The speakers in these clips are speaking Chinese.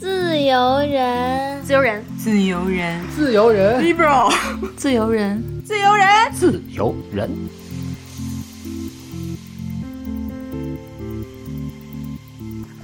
自由人，自由人，自由人，自由人，liberal，自由人，自由人，自由人。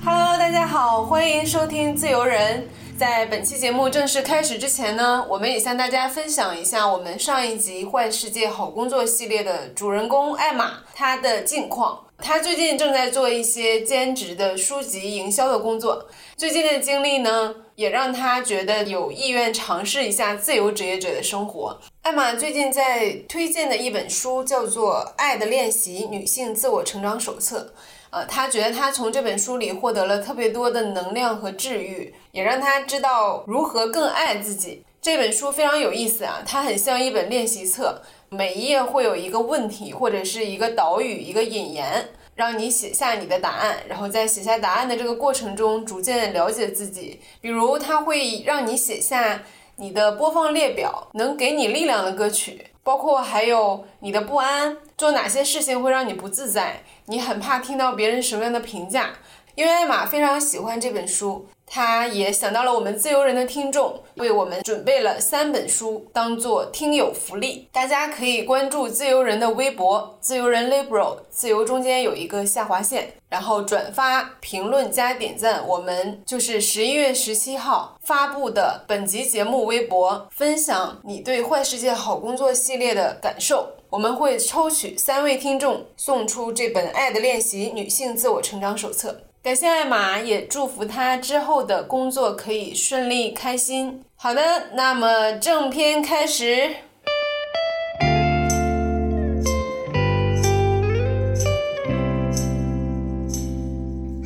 Hello，大家好，欢迎收听自由人。在本期节目正式开始之前呢，我们也向大家分享一下我们上一集《坏世界好工作》系列的主人公艾玛她的近况。她最近正在做一些兼职的书籍营销的工作。最近的经历呢，也让她觉得有意愿尝试一下自由职业者的生活。艾玛最近在推荐的一本书叫做《爱的练习：女性自我成长手册》。呃，他觉得他从这本书里获得了特别多的能量和治愈，也让他知道如何更爱自己。这本书非常有意思啊，它很像一本练习册，每一页会有一个问题或者是一个导语、一个引言，让你写下你的答案，然后在写下答案的这个过程中，逐渐了解自己。比如，它会让你写下你的播放列表，能给你力量的歌曲。包括还有你的不安，做哪些事情会让你不自在？你很怕听到别人什么样的评价？因为艾玛非常喜欢这本书，她也想到了我们自由人的听众，为我们准备了三本书当做听友福利。大家可以关注自由人的微博“自由人 Liberal”，自由中间有一个下划线，然后转发、评论加点赞。我们就是十一月十七号发布的本集节目微博，分享你对《坏世界好工作》系列的感受。我们会抽取三位听众送出这本《爱的练习：女性自我成长手册》。感谢艾玛，也祝福她之后的工作可以顺利开心。好的，那么正片开始。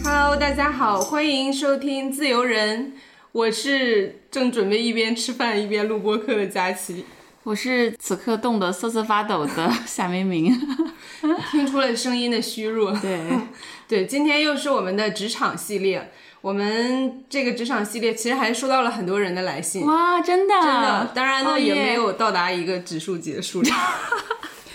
Hello，大家好，欢迎收听自由人，我是正准备一边吃饭一边录播课的佳琪。我是此刻冻得瑟瑟发抖的 夏明明，听出了声音的虚弱。对，对，今天又是我们的职场系列。我们这个职场系列其实还收到了很多人的来信。哇，真的，真的，当然呢也没有到达一个指数级的数量。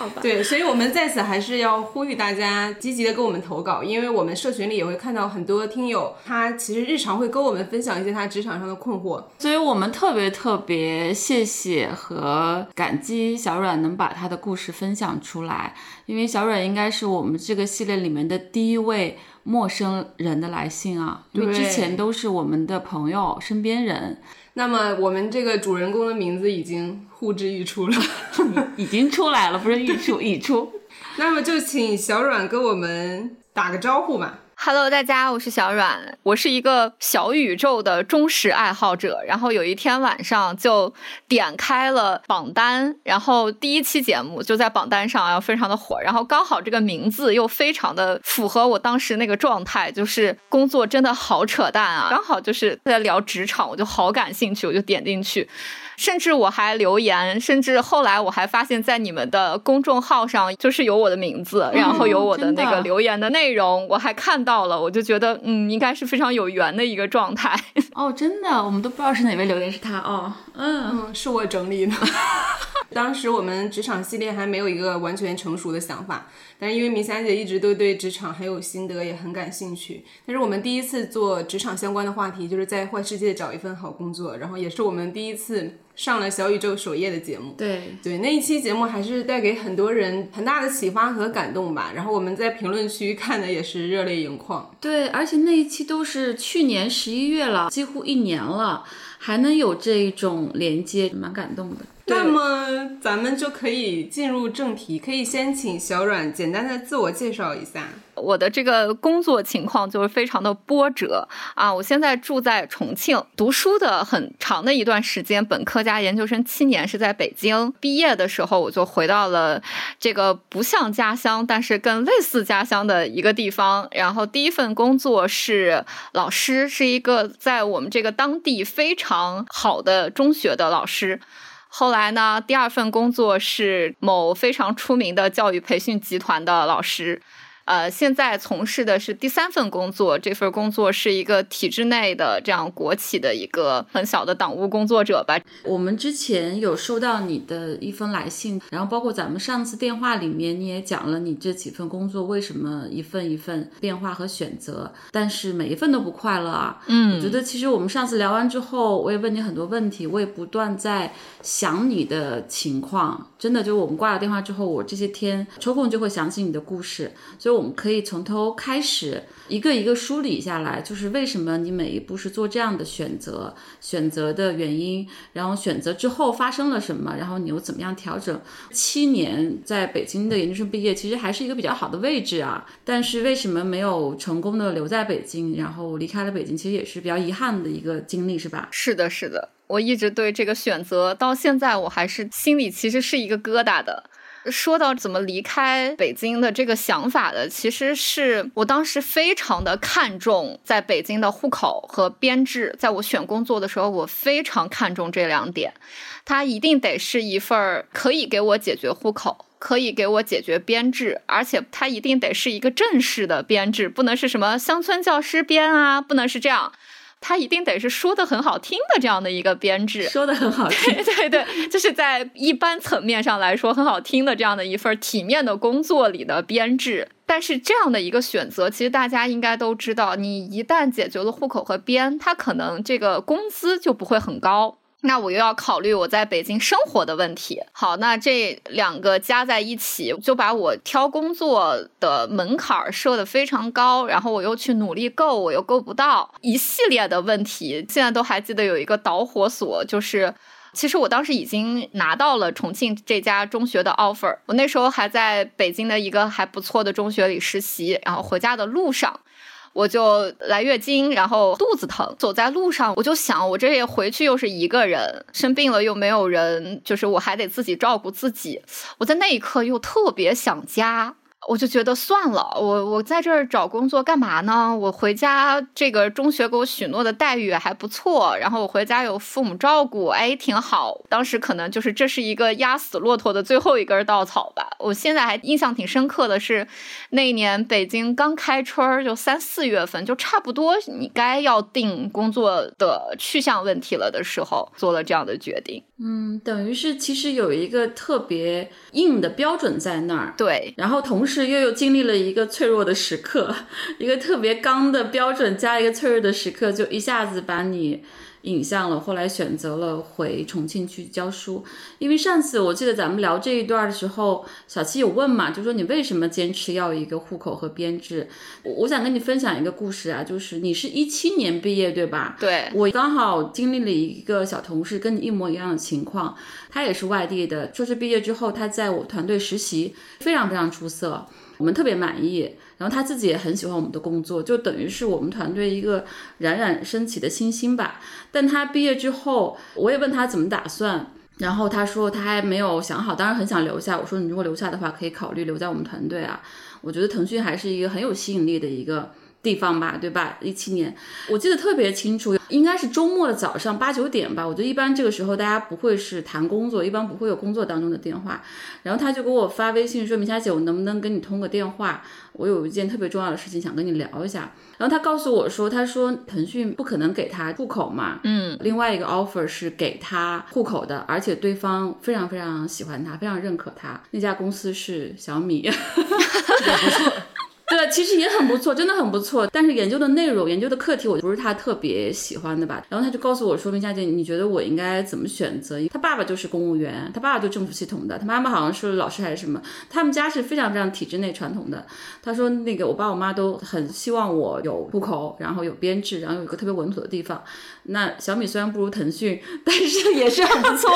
好吧。对，所以我们在此还是要呼吁大家积极的给我们投稿，因为我们社群里也会看到很多听友，他其实日常会跟我们分享一些他职场上的困惑，所以我们特别特别谢谢和感激小阮能把他的故事分享出来，因为小阮应该是我们这个系列里面的第一位陌生人的来信啊，因为之前都是我们的朋友、身边人。那么我们这个主人公的名字已经呼之欲出了，已经出来了，不是欲出，已出。那么就请小阮跟我们打个招呼吧。Hello，大家，我是小阮，我是一个小宇宙的忠实爱好者。然后有一天晚上就点开了榜单，然后第一期节目就在榜单上，然后非常的火。然后刚好这个名字又非常的符合我当时那个状态，就是工作真的好扯淡啊！刚好就是在聊职场，我就好感兴趣，我就点进去。甚至我还留言，甚至后来我还发现，在你们的公众号上就是有我的名字，然后有我的那个留言的内容，我还看到了，我就觉得嗯，应该是非常有缘的一个状态。哦，真的，我们都不知道是哪位留言是他哦，嗯嗯，是我整理的。当时我们职场系列还没有一个完全成熟的想法，但是因为明霞姐一直都对职场很有心得，也很感兴趣。但是我们第一次做职场相关的话题，就是在坏世界找一份好工作，然后也是我们第一次上了小宇宙首页的节目。对对，那一期节目还是带给很多人很大的启发和感动吧。然后我们在评论区看的也是热泪盈眶。对，而且那一期都是去年十一月了，几乎一年了，还能有这一种连接，蛮感动的。那么咱们就可以进入正题，可以先请小阮简单的自我介绍一下。我的这个工作情况就是非常的波折啊！我现在住在重庆，读书的很长的一段时间，本科加研究生七年是在北京。毕业的时候我就回到了这个不像家乡，但是更类似家乡的一个地方。然后第一份工作是老师，是一个在我们这个当地非常好的中学的老师。后来呢，第二份工作是某非常出名的教育培训集团的老师。呃，现在从事的是第三份工作，这份工作是一个体制内的这样国企的一个很小的党务工作者吧。我们之前有收到你的一封来信，然后包括咱们上次电话里面你也讲了你这几份工作为什么一份一份变化和选择，但是每一份都不快乐啊。嗯，我觉得其实我们上次聊完之后，我也问你很多问题，我也不断在想你的情况，真的就我们挂了电话之后，我这些天抽空就会想起你的故事，所以。我们可以从头开始一个一个梳理下来，就是为什么你每一步是做这样的选择，选择的原因，然后选择之后发生了什么，然后你又怎么样调整？七年在北京的研究生毕业，其实还是一个比较好的位置啊，但是为什么没有成功的留在北京，然后离开了北京，其实也是比较遗憾的一个经历，是吧？是的，是的，我一直对这个选择到现在，我还是心里其实是一个疙瘩的。说到怎么离开北京的这个想法的，其实是我当时非常的看重在北京的户口和编制。在我选工作的时候，我非常看重这两点，它一定得是一份可以给我解决户口、可以给我解决编制，而且它一定得是一个正式的编制，不能是什么乡村教师编啊，不能是这样。他一定得是说的很好听的这样的一个编制，说的很好听，对对对，就是在一般层面上来说很好听的这样的一份体面的工作里的编制。但是这样的一个选择，其实大家应该都知道，你一旦解决了户口和编，他可能这个工资就不会很高。那我又要考虑我在北京生活的问题。好，那这两个加在一起，就把我挑工作的门槛设的非常高。然后我又去努力够，我又够不到，一系列的问题。现在都还记得有一个导火索，就是其实我当时已经拿到了重庆这家中学的 offer。我那时候还在北京的一个还不错的中学里实习，然后回家的路上。我就来月经，然后肚子疼，走在路上，我就想，我这也回去又是一个人，生病了又没有人，就是我还得自己照顾自己。我在那一刻又特别想家。我就觉得算了，我我在这儿找工作干嘛呢？我回家这个中学给我许诺的待遇还不错，然后我回家有父母照顾，哎，挺好。当时可能就是这是一个压死骆驼的最后一根稻草吧。我现在还印象挺深刻的是，那一年北京刚开春，就三四月份，就差不多你该要定工作的去向问题了的时候，做了这样的决定。嗯，等于是其实有一个特别硬的标准在那儿，对，然后同时又又经历了一个脆弱的时刻，一个特别刚的标准加一个脆弱的时刻，就一下子把你。影像了，后来选择了回重庆去教书，因为上次我记得咱们聊这一段的时候，小七有问嘛，就说你为什么坚持要一个户口和编制？我想跟你分享一个故事啊，就是你是一七年毕业对吧？对，我刚好经历了一个小同事跟你一模一样的情况，他也是外地的，硕士毕业之后他在我团队实习，非常非常出色，我们特别满意。然后他自己也很喜欢我们的工作，就等于是我们团队一个冉冉升起的新星吧。但他毕业之后，我也问他怎么打算，然后他说他还没有想好，当然很想留下。我说你如果留下的话，可以考虑留在我们团队啊。我觉得腾讯还是一个很有吸引力的一个。地方吧，对吧？一七年，我记得特别清楚，应该是周末的早上八九点吧。我觉得一般这个时候大家不会是谈工作，一般不会有工作当中的电话。然后他就给我发微信说：“米霞姐，我能不能跟你通个电话？我有一件特别重要的事情想跟你聊一下。”然后他告诉我说：“他说腾讯不可能给他户口嘛，嗯，另外一个 offer 是给他户口的，而且对方非常非常喜欢他，非常认可他。那家公司是小米，不错。”对，其实也很不错，真的很不错。但是研究的内容、研究的课题，我不是他特别喜欢的吧。然后他就告诉我说：“明佳姐，你觉得我应该怎么选择？他爸爸就是公务员，他爸爸就政府系统的，他妈妈好像是老师还是什么。他们家是非常非常体制内传统的。他说那个我爸我妈都很希望我有户口，然后有编制，然后有一个特别稳妥的地方。那小米虽然不如腾讯，但是也是很不错。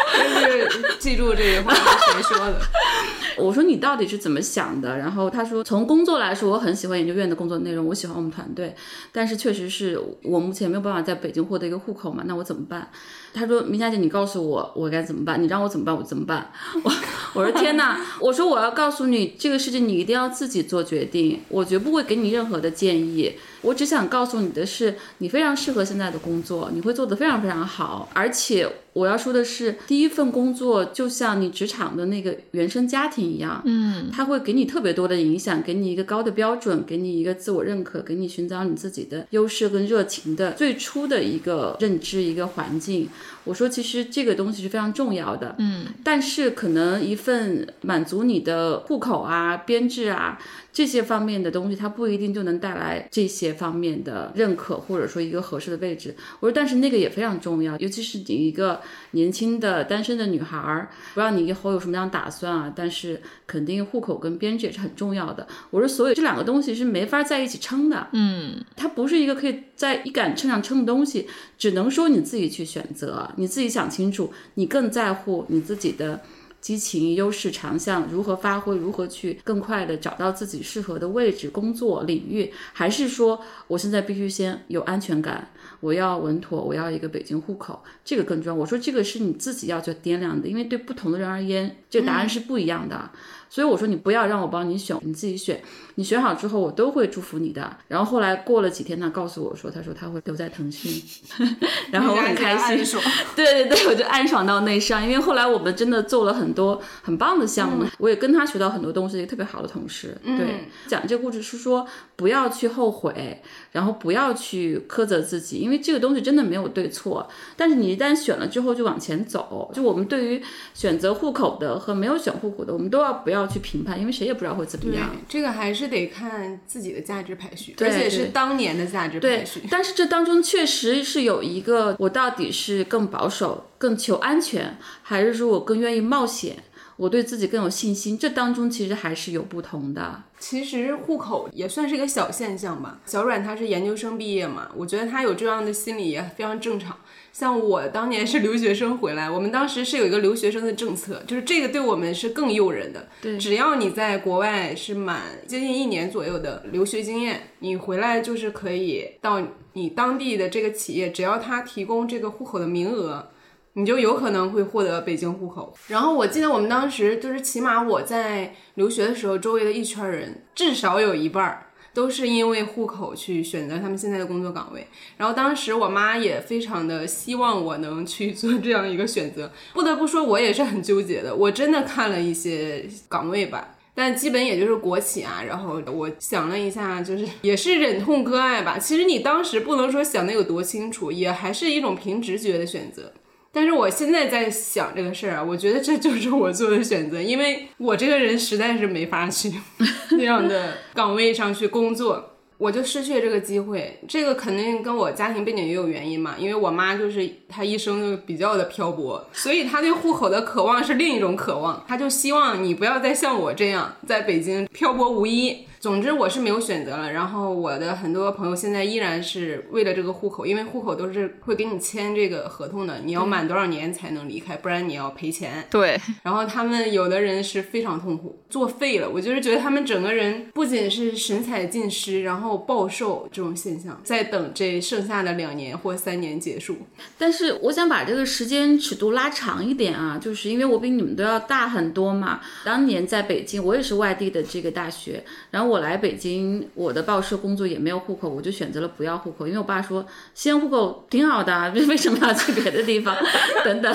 就是记住这句话是谁说的？我说你到底是怎么想的？然后他说从工作。”来说，我很喜欢研究院的工作内容，我喜欢我们团队，但是确实是我目前没有办法在北京获得一个户口嘛，那我怎么办？他说：“明佳姐，你告诉我我该怎么办？你让我怎么办？我怎么办？”我 我说：“天哪！”我说：“我要告诉你，这个事情你一定要自己做决定，我绝不会给你任何的建议。我只想告诉你的是，你非常适合现在的工作，你会做得非常非常好，而且我要说的是，第一份工作就像你职场的那个原生家庭一样，嗯，它会给你特别多的影响，给你一个高的标准，给你一个自我认可，给你寻找你自己的优势跟热情的最初的一个认知一个环境。我说，其实这个东西是非常重要的，嗯，但是可能一份满足你的户口啊、编制啊这些方面的东西，它不一定就能带来这些方面的认可，或者说一个合适的位置。我说，但是那个也非常重要，尤其是你一个年轻的单身的女孩儿，不知道你以后有什么样打算啊？但是肯定户口跟编制也是很重要的。我说，所以这两个东西是没法在一起撑的，嗯，它不是一个可以在一杆秤上称的东西，只能说你自己去选择，你自己想清楚，你更在乎你自己的。激情、优势、长项如何发挥？如何去更快的找到自己适合的位置、工作领域？还是说，我现在必须先有安全感，我要稳妥，我要一个北京户口，这个更重要。我说这个是你自己要去掂量的，因为对不同的人而言，这个答案是不一样的。所以我说你不要让我帮你选，你自己选。你选好之后，我都会祝福你的。然后后来过了几天，他告诉我说，他说他会留在腾讯，然后我很开心。对对对，我就暗爽到内伤，因为后来我们真的做了很多很棒的项目，我也跟他学到很多东西，一个特别好的同事。对，讲这个故事是说不要去后悔，然后不要去苛责自己，因为这个东西真的没有对错。但是你一旦选了之后，就往前走。就我们对于选择户口的和没有选户口的，我们都要不要去评判，因为谁也不知道会怎么样。这个还是。是得看自己的价值排序，而且是当年的价值排序。但是这当中确实是有一个，我到底是更保守、更求安全，还是说我更愿意冒险？我对自己更有信心，这当中其实还是有不同的。其实户口也算是一个小现象吧。小阮他是研究生毕业嘛，我觉得他有这样的心理也非常正常。像我当年是留学生回来，我们当时是有一个留学生的政策，就是这个对我们是更诱人的。对，只要你在国外是满接近一年左右的留学经验，你回来就是可以到你当地的这个企业，只要他提供这个户口的名额，你就有可能会获得北京户口。然后我记得我们当时就是起码我在留学的时候，周围的一圈人至少有一半儿。都是因为户口去选择他们现在的工作岗位，然后当时我妈也非常的希望我能去做这样一个选择。不得不说，我也是很纠结的。我真的看了一些岗位吧，但基本也就是国企啊。然后我想了一下，就是也是忍痛割爱吧。其实你当时不能说想的有多清楚，也还是一种凭直觉的选择。但是我现在在想这个事儿啊，我觉得这就是我做的选择，因为我这个人实在是没法去 那样的岗位上去工作，我就失去了这个机会。这个肯定跟我家庭背景也有原因嘛，因为我妈就是她一生就比较的漂泊，所以她对户口的渴望是另一种渴望，她就希望你不要再像我这样在北京漂泊无依。总之我是没有选择了，然后我的很多朋友现在依然是为了这个户口，因为户口都是会给你签这个合同的，你要满多少年才能离开，不然你要赔钱。对，然后他们有的人是非常痛苦，作废了。我就是觉得他们整个人不仅是神采尽失，然后暴瘦这种现象，在等这剩下的两年或三年结束。但是我想把这个时间尺度拉长一点啊，就是因为我比你们都要大很多嘛。当年在北京，我也是外地的这个大学，然后。我来北京，我的报社工作也没有户口，我就选择了不要户口，因为我爸说西安户口挺好的，为什么要去别的地方？等等，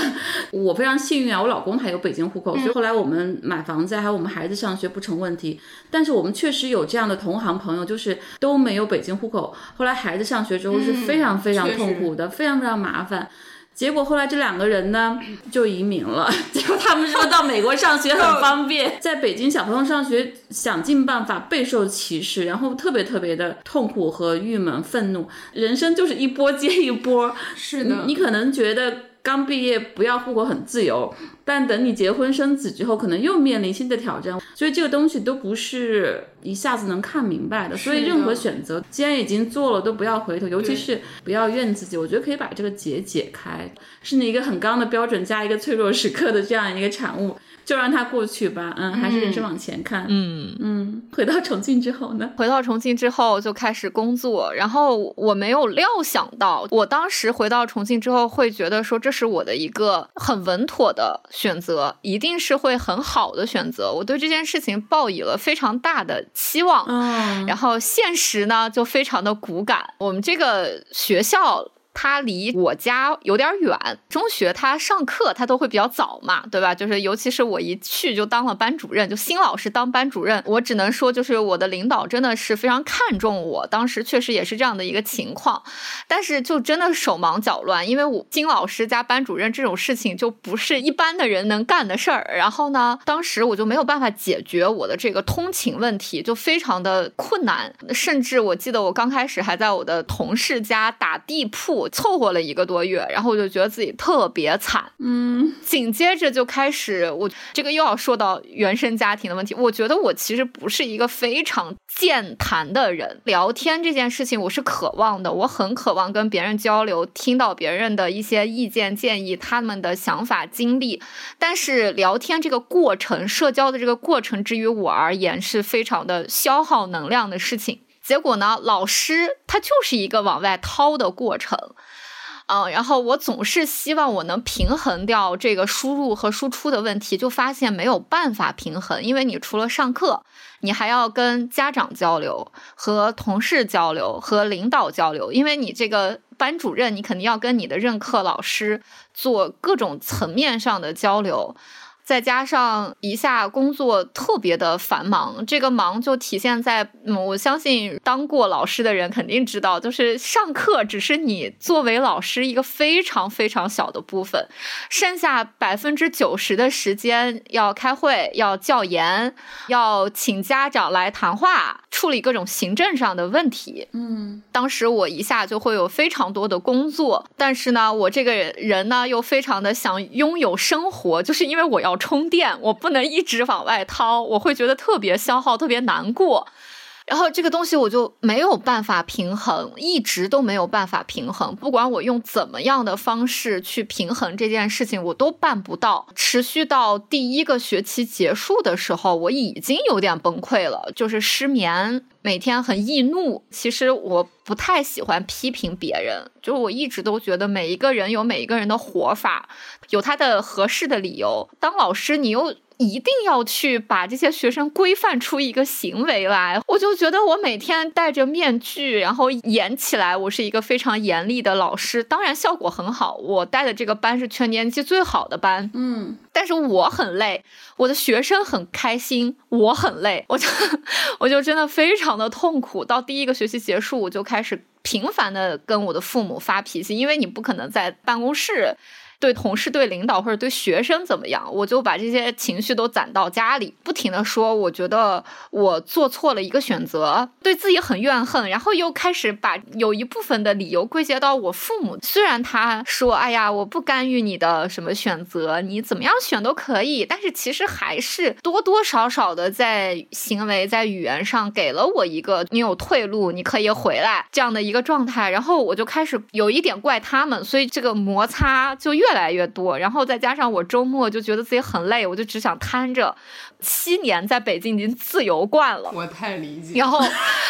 我非常幸运啊，我老公还有北京户口，所以后来我们买房子还有我们孩子上学不成问题。但是我们确实有这样的同行朋友，就是都没有北京户口，后来孩子上学之后是非常非常痛苦的，非常非常麻烦。结果后来这两个人呢 就移民了。结果他们说到美国上学很 方便，在北京小朋友上学想尽办法备受歧视，然后特别特别的痛苦和郁闷、愤怒。人生就是一波接一波。是的，你可能觉得。刚毕业不要户口很自由，但等你结婚生子之后，可能又面临新的挑战，所以这个东西都不是一下子能看明白的。所以任何选择，既然已经做了，都不要回头，尤其是不要怨自己。我觉得可以把这个结解开，是你一个很刚的标准加一个脆弱时刻的这样一个产物。就让它过去吧，嗯，还是人生往前看，嗯嗯。回到重庆之后呢？回到重庆之后就开始工作，然后我没有料想到，我当时回到重庆之后会觉得说这是我的一个很稳妥的选择，一定是会很好的选择。我对这件事情抱以了非常大的期望，嗯，然后现实呢就非常的骨感。我们这个学校。他离我家有点远。中学他上课他都会比较早嘛，对吧？就是尤其是我一去就当了班主任，就新老师当班主任，我只能说就是我的领导真的是非常看重我，当时确实也是这样的一个情况。但是就真的手忙脚乱，因为我金老师加班主任这种事情就不是一般的人能干的事儿。然后呢，当时我就没有办法解决我的这个通勤问题，就非常的困难。甚至我记得我刚开始还在我的同事家打地铺，凑合了一个多月，然后我就觉得自己。特别惨，嗯，紧接着就开始，我这个又要说到原生家庭的问题。我觉得我其实不是一个非常健谈的人，聊天这件事情我是渴望的，我很渴望跟别人交流，听到别人的一些意见建议，他们的想法经历。但是聊天这个过程，社交的这个过程，之于我而言是非常的消耗能量的事情。结果呢，老师他就是一个往外掏的过程。嗯，然后我总是希望我能平衡掉这个输入和输出的问题，就发现没有办法平衡，因为你除了上课，你还要跟家长交流、和同事交流、和领导交流，因为你这个班主任，你肯定要跟你的任课老师做各种层面上的交流。再加上一下工作特别的繁忙，这个忙就体现在，嗯，我相信当过老师的人肯定知道，就是上课只是你作为老师一个非常非常小的部分，剩下百分之九十的时间要开会、要教研、要请家长来谈话、处理各种行政上的问题。嗯，当时我一下就会有非常多的工作，但是呢，我这个人呢又非常的想拥有生活，就是因为我要。充电，我不能一直往外掏，我会觉得特别消耗，特别难过。然后这个东西我就没有办法平衡，一直都没有办法平衡。不管我用怎么样的方式去平衡这件事情，我都办不到。持续到第一个学期结束的时候，我已经有点崩溃了，就是失眠，每天很易怒。其实我不太喜欢批评别人，就是我一直都觉得每一个人有每一个人的活法，有他的合适的理由。当老师，你又。一定要去把这些学生规范出一个行为来，我就觉得我每天戴着面具，然后演起来，我是一个非常严厉的老师，当然效果很好。我带的这个班是全年级最好的班，嗯，但是我很累，我的学生很开心，我很累，我就 我就真的非常的痛苦。到第一个学期结束，我就开始频繁的跟我的父母发脾气，因为你不可能在办公室。对同事、对领导或者对学生怎么样，我就把这些情绪都攒到家里，不停的说，我觉得我做错了一个选择，对自己很怨恨，然后又开始把有一部分的理由归结到我父母。虽然他说，哎呀，我不干预你的什么选择，你怎么样选都可以，但是其实还是多多少少的在行为、在语言上给了我一个你有退路，你可以回来这样的一个状态。然后我就开始有一点怪他们，所以这个摩擦就越。越来越多，然后再加上我周末就觉得自己很累，我就只想瘫着。七年在北京已经自由惯了，我太理解。然后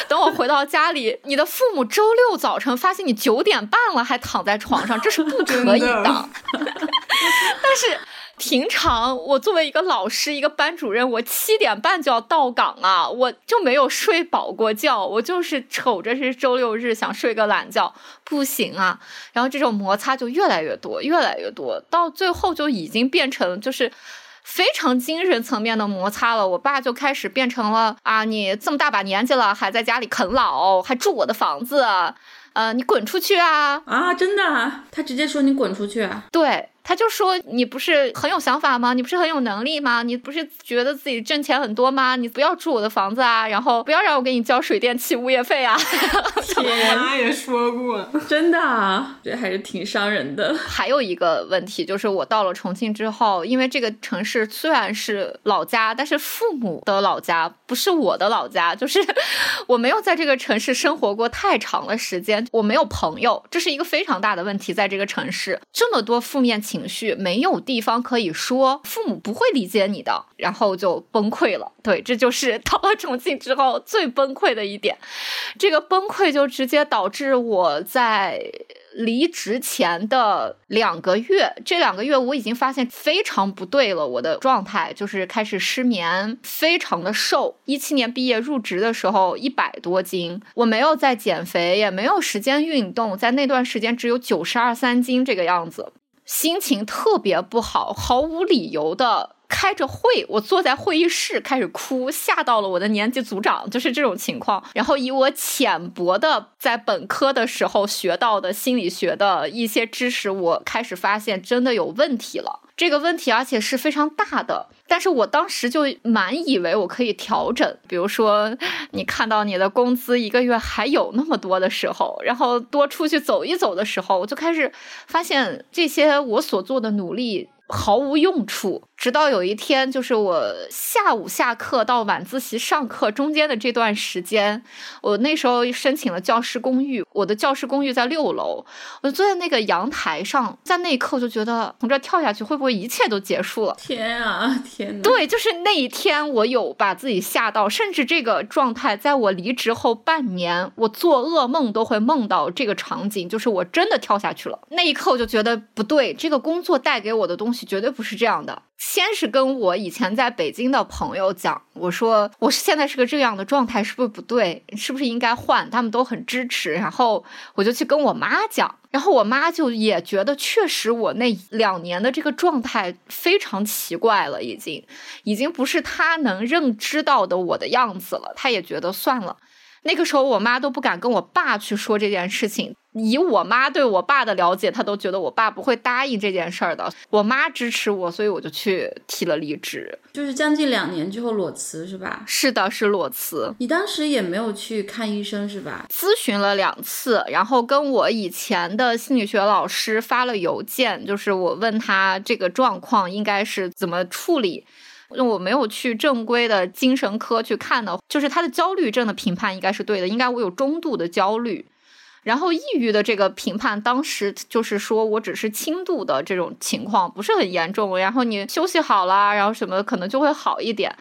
等我回到家里，你的父母周六早晨发现你九点半了还躺在床上，这是不可以的。但是。平常我作为一个老师，一个班主任，我七点半就要到岗啊，我就没有睡饱过觉，我就是瞅着是周六日想睡个懒觉，不行啊。然后这种摩擦就越来越多，越来越多，到最后就已经变成就是非常精神层面的摩擦了。我爸就开始变成了啊，你这么大把年纪了，还在家里啃老，还住我的房子，呃，你滚出去啊！啊，真的，他直接说你滚出去啊？对。他就说：“你不是很有想法吗？你不是很有能力吗？你不是觉得自己挣钱很多吗？你不要住我的房子啊，然后不要让我给你交水电气物业费啊！”我妈也说过，真的，这还是挺伤人的。还有一个问题就是，我到了重庆之后，因为这个城市虽然是老家，但是父母的老家不是我的老家，就是我没有在这个城市生活过太长的时间，我没有朋友，这是一个非常大的问题。在这个城市，这么多负面情。情绪没有地方可以说，父母不会理解你的，然后就崩溃了。对，这就是到了重庆之后最崩溃的一点。这个崩溃就直接导致我在离职前的两个月，这两个月我已经发现非常不对了，我的状态就是开始失眠，非常的瘦。一七年毕业入职的时候一百多斤，我没有在减肥，也没有时间运动，在那段时间只有九十二三斤这个样子，心情特别不好，毫无理由的。开着会，我坐在会议室开始哭，吓到了我的年级组长，就是这种情况。然后以我浅薄的在本科的时候学到的心理学的一些知识，我开始发现真的有问题了。这个问题而且是非常大的，但是我当时就满以为我可以调整。比如说，你看到你的工资一个月还有那么多的时候，然后多出去走一走的时候，我就开始发现这些我所做的努力。毫无用处。直到有一天，就是我下午下课到晚自习上课中间的这段时间，我那时候申请了教师公寓。我的教师公寓在六楼，我就坐在那个阳台上，在那一刻我就觉得从这跳下去会不会一切都结束了？天啊，天！对，就是那一天，我有把自己吓到，甚至这个状态，在我离职后半年，我做噩梦都会梦到这个场景，就是我真的跳下去了。那一刻我就觉得不对，这个工作带给我的东西。绝对不是这样的。先是跟我以前在北京的朋友讲，我说我现在是个这样的状态，是不是不对？是不是应该换？他们都很支持。然后我就去跟我妈讲，然后我妈就也觉得确实我那两年的这个状态非常奇怪了，已经已经不是她能认知到的我的样子了。她也觉得算了。那个时候我妈都不敢跟我爸去说这件事情。以我妈对我爸的了解，她都觉得我爸不会答应这件事儿的。我妈支持我，所以我就去提了离职。就是将近两年之后裸辞是吧？是的，是裸辞。你当时也没有去看医生是吧？咨询了两次，然后跟我以前的心理学老师发了邮件，就是我问他这个状况应该是怎么处理。我没有去正规的精神科去看的，就是他的焦虑症的评判应该是对的，应该我有中度的焦虑。然后抑郁的这个评判，当时就是说我只是轻度的这种情况，不是很严重。然后你休息好了，然后什么可能就会好一点。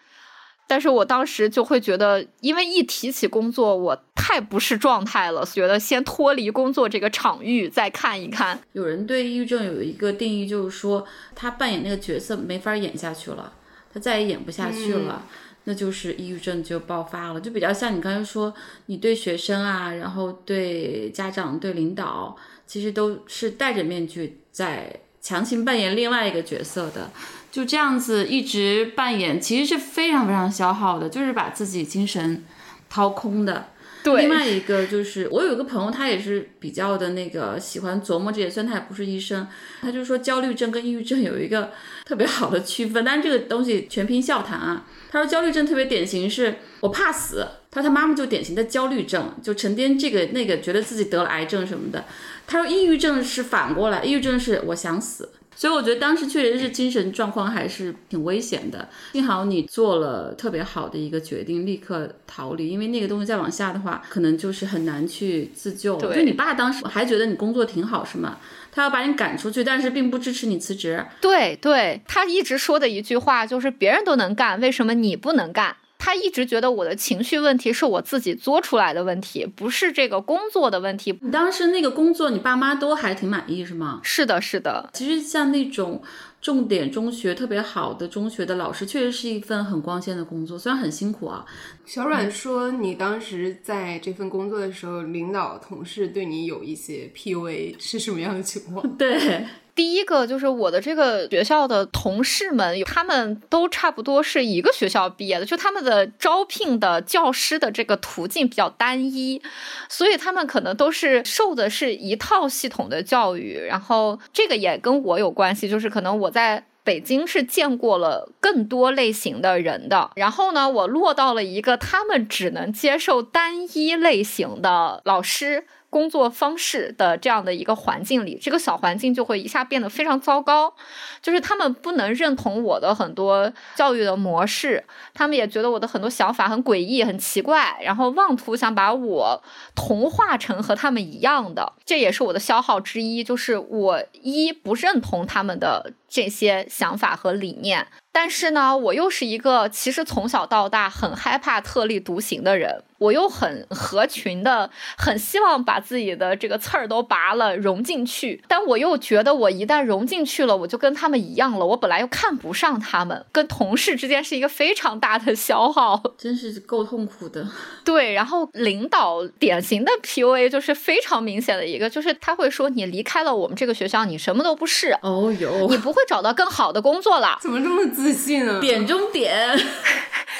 但是我当时就会觉得，因为一提起工作，我太不是状态了，觉得先脱离工作这个场域再看一看。有人对抑郁症有一个定义，就是说他扮演那个角色没法演下去了，他再也演不下去了。那就是抑郁症就爆发了，就比较像你刚才说，你对学生啊，然后对家长、对领导，其实都是戴着面具在强行扮演另外一个角色的，就这样子一直扮演，其实是非常非常消耗的，就是把自己精神掏空的。另外一个就是，我有一个朋友，他也是比较的那个喜欢琢磨这些，虽然他也不是医生，他就说焦虑症跟抑郁症有一个特别好的区分，但是这个东西全凭笑谈啊。他说焦虑症特别典型是我怕死，他说他妈妈就典型的焦虑症，就成天这个那个觉得自己得了癌症什么的。他说抑郁症是反过来，抑郁症是我想死。所以我觉得当时确实是精神状况还是挺危险的，幸好你做了特别好的一个决定，立刻逃离，因为那个东西再往下的话，可能就是很难去自救。就你爸当时还觉得你工作挺好是吗？他要把你赶出去，但是并不支持你辞职。对对，他一直说的一句话就是别人都能干，为什么你不能干？他一直觉得我的情绪问题是我自己作出来的问题，不是这个工作的问题。你当时那个工作，你爸妈都还挺满意，是吗？是的，是的。其实像那种重点中学特别好的中学的老师，确实是一份很光鲜的工作，虽然很辛苦啊。小阮说，你当时在这份工作的时候，领导同事对你有一些 PUA，是什么样的情况？对。第一个就是我的这个学校的同事们，他们都差不多是一个学校毕业的，就他们的招聘的教师的这个途径比较单一，所以他们可能都是受的是一套系统的教育。然后这个也跟我有关系，就是可能我在北京是见过了更多类型的人的，然后呢，我落到了一个他们只能接受单一类型的老师。工作方式的这样的一个环境里，这个小环境就会一下变得非常糟糕。就是他们不能认同我的很多教育的模式，他们也觉得我的很多想法很诡异、很奇怪，然后妄图想把我同化成和他们一样的。这也是我的消耗之一，就是我一不认同他们的这些想法和理念。但是呢，我又是一个其实从小到大很害怕特立独行的人。我又很合群的，很希望把自己的这个刺儿都拔了融进去，但我又觉得我一旦融进去了，我就跟他们一样了。我本来又看不上他们，跟同事之间是一个非常大的消耗，真是够痛苦的。对，然后领导典型的 PUA 就是非常明显的一个，就是他会说你离开了我们这个学校，你什么都不是。哦哟，你不会找到更好的工作了。怎么这么自信啊？点中点。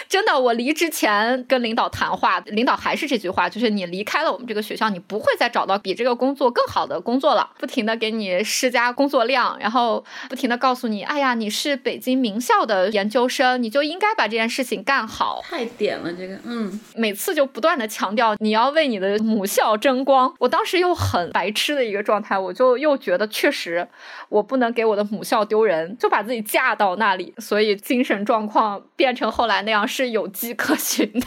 真的，我离职前跟领导谈话，领导还是这句话，就是你离开了我们这个学校，你不会再找到比这个工作更好的工作了。不停的给你施加工作量，然后不停的告诉你，哎呀，你是北京名校的研究生，你就应该把这件事情干好。太点了，这个，嗯，每次就不断的强调你要为你的母校争光。我当时又很白痴的一个状态，我就又觉得确实我不能给我的母校丢人，就把自己嫁到那里，所以精神状况变成后来那样。是有迹可循的，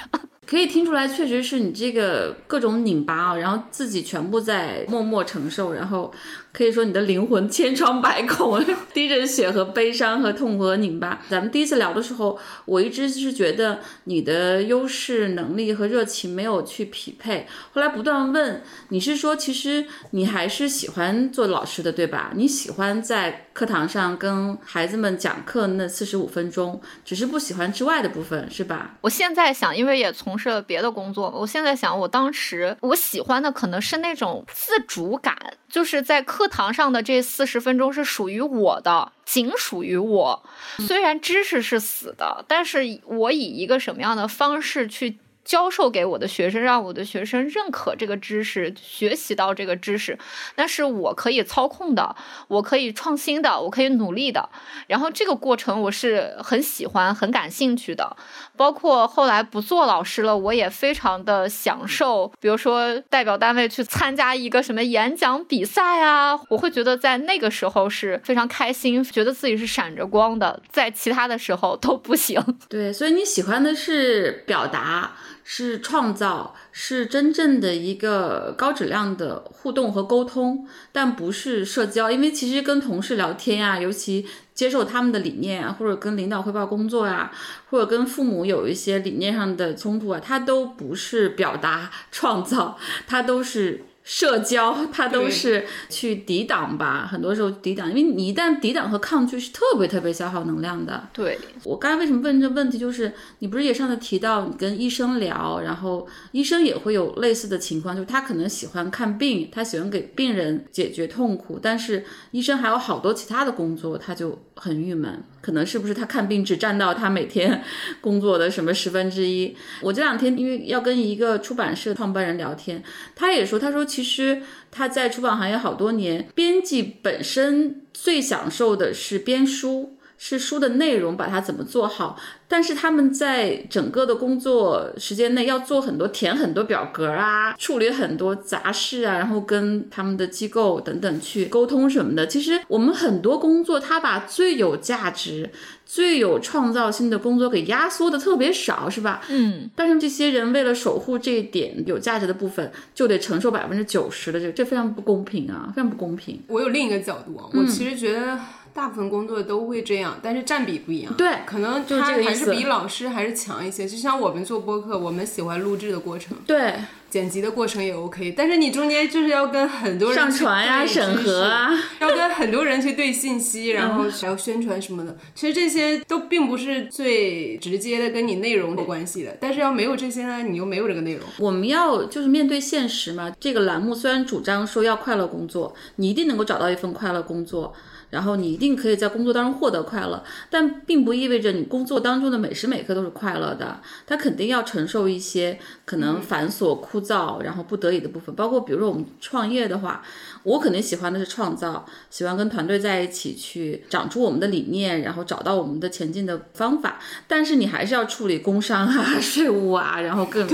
可以听出来，确实是你这个各种拧巴啊，然后自己全部在默默承受，然后。可以说你的灵魂千疮百孔，滴着血和悲伤和痛苦和拧巴。咱们第一次聊的时候，我一直是觉得你的优势能力和热情没有去匹配。后来不断问，你是说其实你还是喜欢做老师的，对吧？你喜欢在课堂上跟孩子们讲课那四十五分钟，只是不喜欢之外的部分，是吧？我现在想，因为也从事了别的工作，我现在想，我当时我喜欢的可能是那种自主感，就是在课。堂上的这四十分钟是属于我的，仅属于我。虽然知识是死的，但是我以一个什么样的方式去？教授给我的学生，让我的学生认可这个知识，学习到这个知识，那是我可以操控的，我可以创新的，我可以努力的。然后这个过程我是很喜欢、很感兴趣的。包括后来不做老师了，我也非常的享受。比如说代表单位去参加一个什么演讲比赛啊，我会觉得在那个时候是非常开心，觉得自己是闪着光的，在其他的时候都不行。对，所以你喜欢的是表达。是创造，是真正的一个高质量的互动和沟通，但不是社交。因为其实跟同事聊天呀，尤其接受他们的理念啊，或者跟领导汇报工作呀，或者跟父母有一些理念上的冲突啊，它都不是表达创造，它都是。社交，它都是去抵挡吧，很多时候抵挡，因为你一旦抵挡和抗拒，是特别特别消耗能量的。对我刚才为什么问这问题，就是你不是也上次提到你跟医生聊，然后医生也会有类似的情况，就是他可能喜欢看病，他喜欢给病人解决痛苦，但是医生还有好多其他的工作，他就很郁闷。可能是不是他看病只占到他每天工作的什么十分之一？我这两天因为要跟一个出版社创办人聊天，他也说，他说其实他在出版行业好多年，编辑本身最享受的是编书。是书的内容，把它怎么做好。但是他们在整个的工作时间内要做很多填很多表格啊，处理很多杂事啊，然后跟他们的机构等等去沟通什么的。其实我们很多工作，他把最有价值、最有创造性的工作给压缩的特别少，是吧？嗯。但是这些人为了守护这一点有价值的部分，就得承受百分之九十的这，这非常不公平啊，非常不公平。我有另一个角度啊，我其实觉得。大部分工作都会这样，但是占比不一样。对，可能他还是比老师还是强一些。就像我们做播客，我们喜欢录制的过程，对，剪辑的过程也 OK。但是你中间就是要跟很多人上传呀、审核啊，要跟很多人去对信息，然后还要宣传什么的。其实这些都并不是最直接的跟你内容有关系的。但是要没有这些呢，你又没有这个内容。我们要就是面对现实嘛。这个栏目虽然主张说要快乐工作，你一定能够找到一份快乐工作。然后你一定可以在工作当中获得快乐，但并不意味着你工作当中的每时每刻都是快乐的。他肯定要承受一些可能繁琐枯燥，然后不得已的部分。包括比如说我们创业的话，我肯定喜欢的是创造，喜欢跟团队在一起去长出我们的理念，然后找到我们的前进的方法。但是你还是要处理工商啊、税务啊，然后更。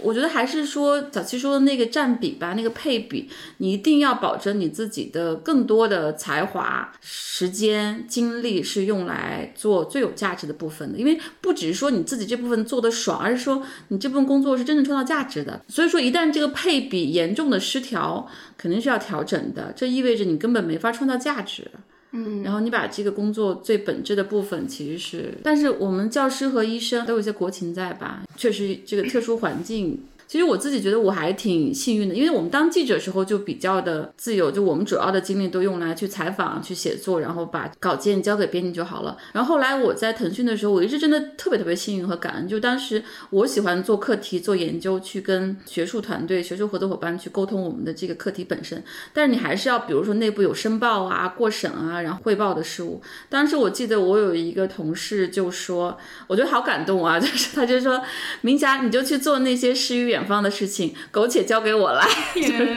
我觉得还是说小七说的那个占比吧，那个配比，你一定要保证你自己的更多的才华、时间、精力是用来做最有价值的部分的。因为不只是说你自己这部分做的爽，而是说你这部分工作是真正创造价值的。所以说，一旦这个配比严重的失调，肯定是要调整的。这意味着你根本没法创造价值。嗯，然后你把这个工作最本质的部分其实是，但是我们教师和医生都有一些国情在吧？确实，这个特殊环境。其实我自己觉得我还挺幸运的，因为我们当记者时候就比较的自由，就我们主要的精力都用来去采访、去写作，然后把稿件交给编辑就好了。然后后来我在腾讯的时候，我一直真的特别特别幸运和感恩，就当时我喜欢做课题、做研究，去跟学术团队、学术合作伙伴去沟通我们的这个课题本身。但是你还是要，比如说内部有申报啊、过审啊，然后汇报的事务。当时我记得我有一个同事就说，我觉得好感动啊，就是他就说明霞，你就去做那些诗与远。方的事情，苟且交给我来。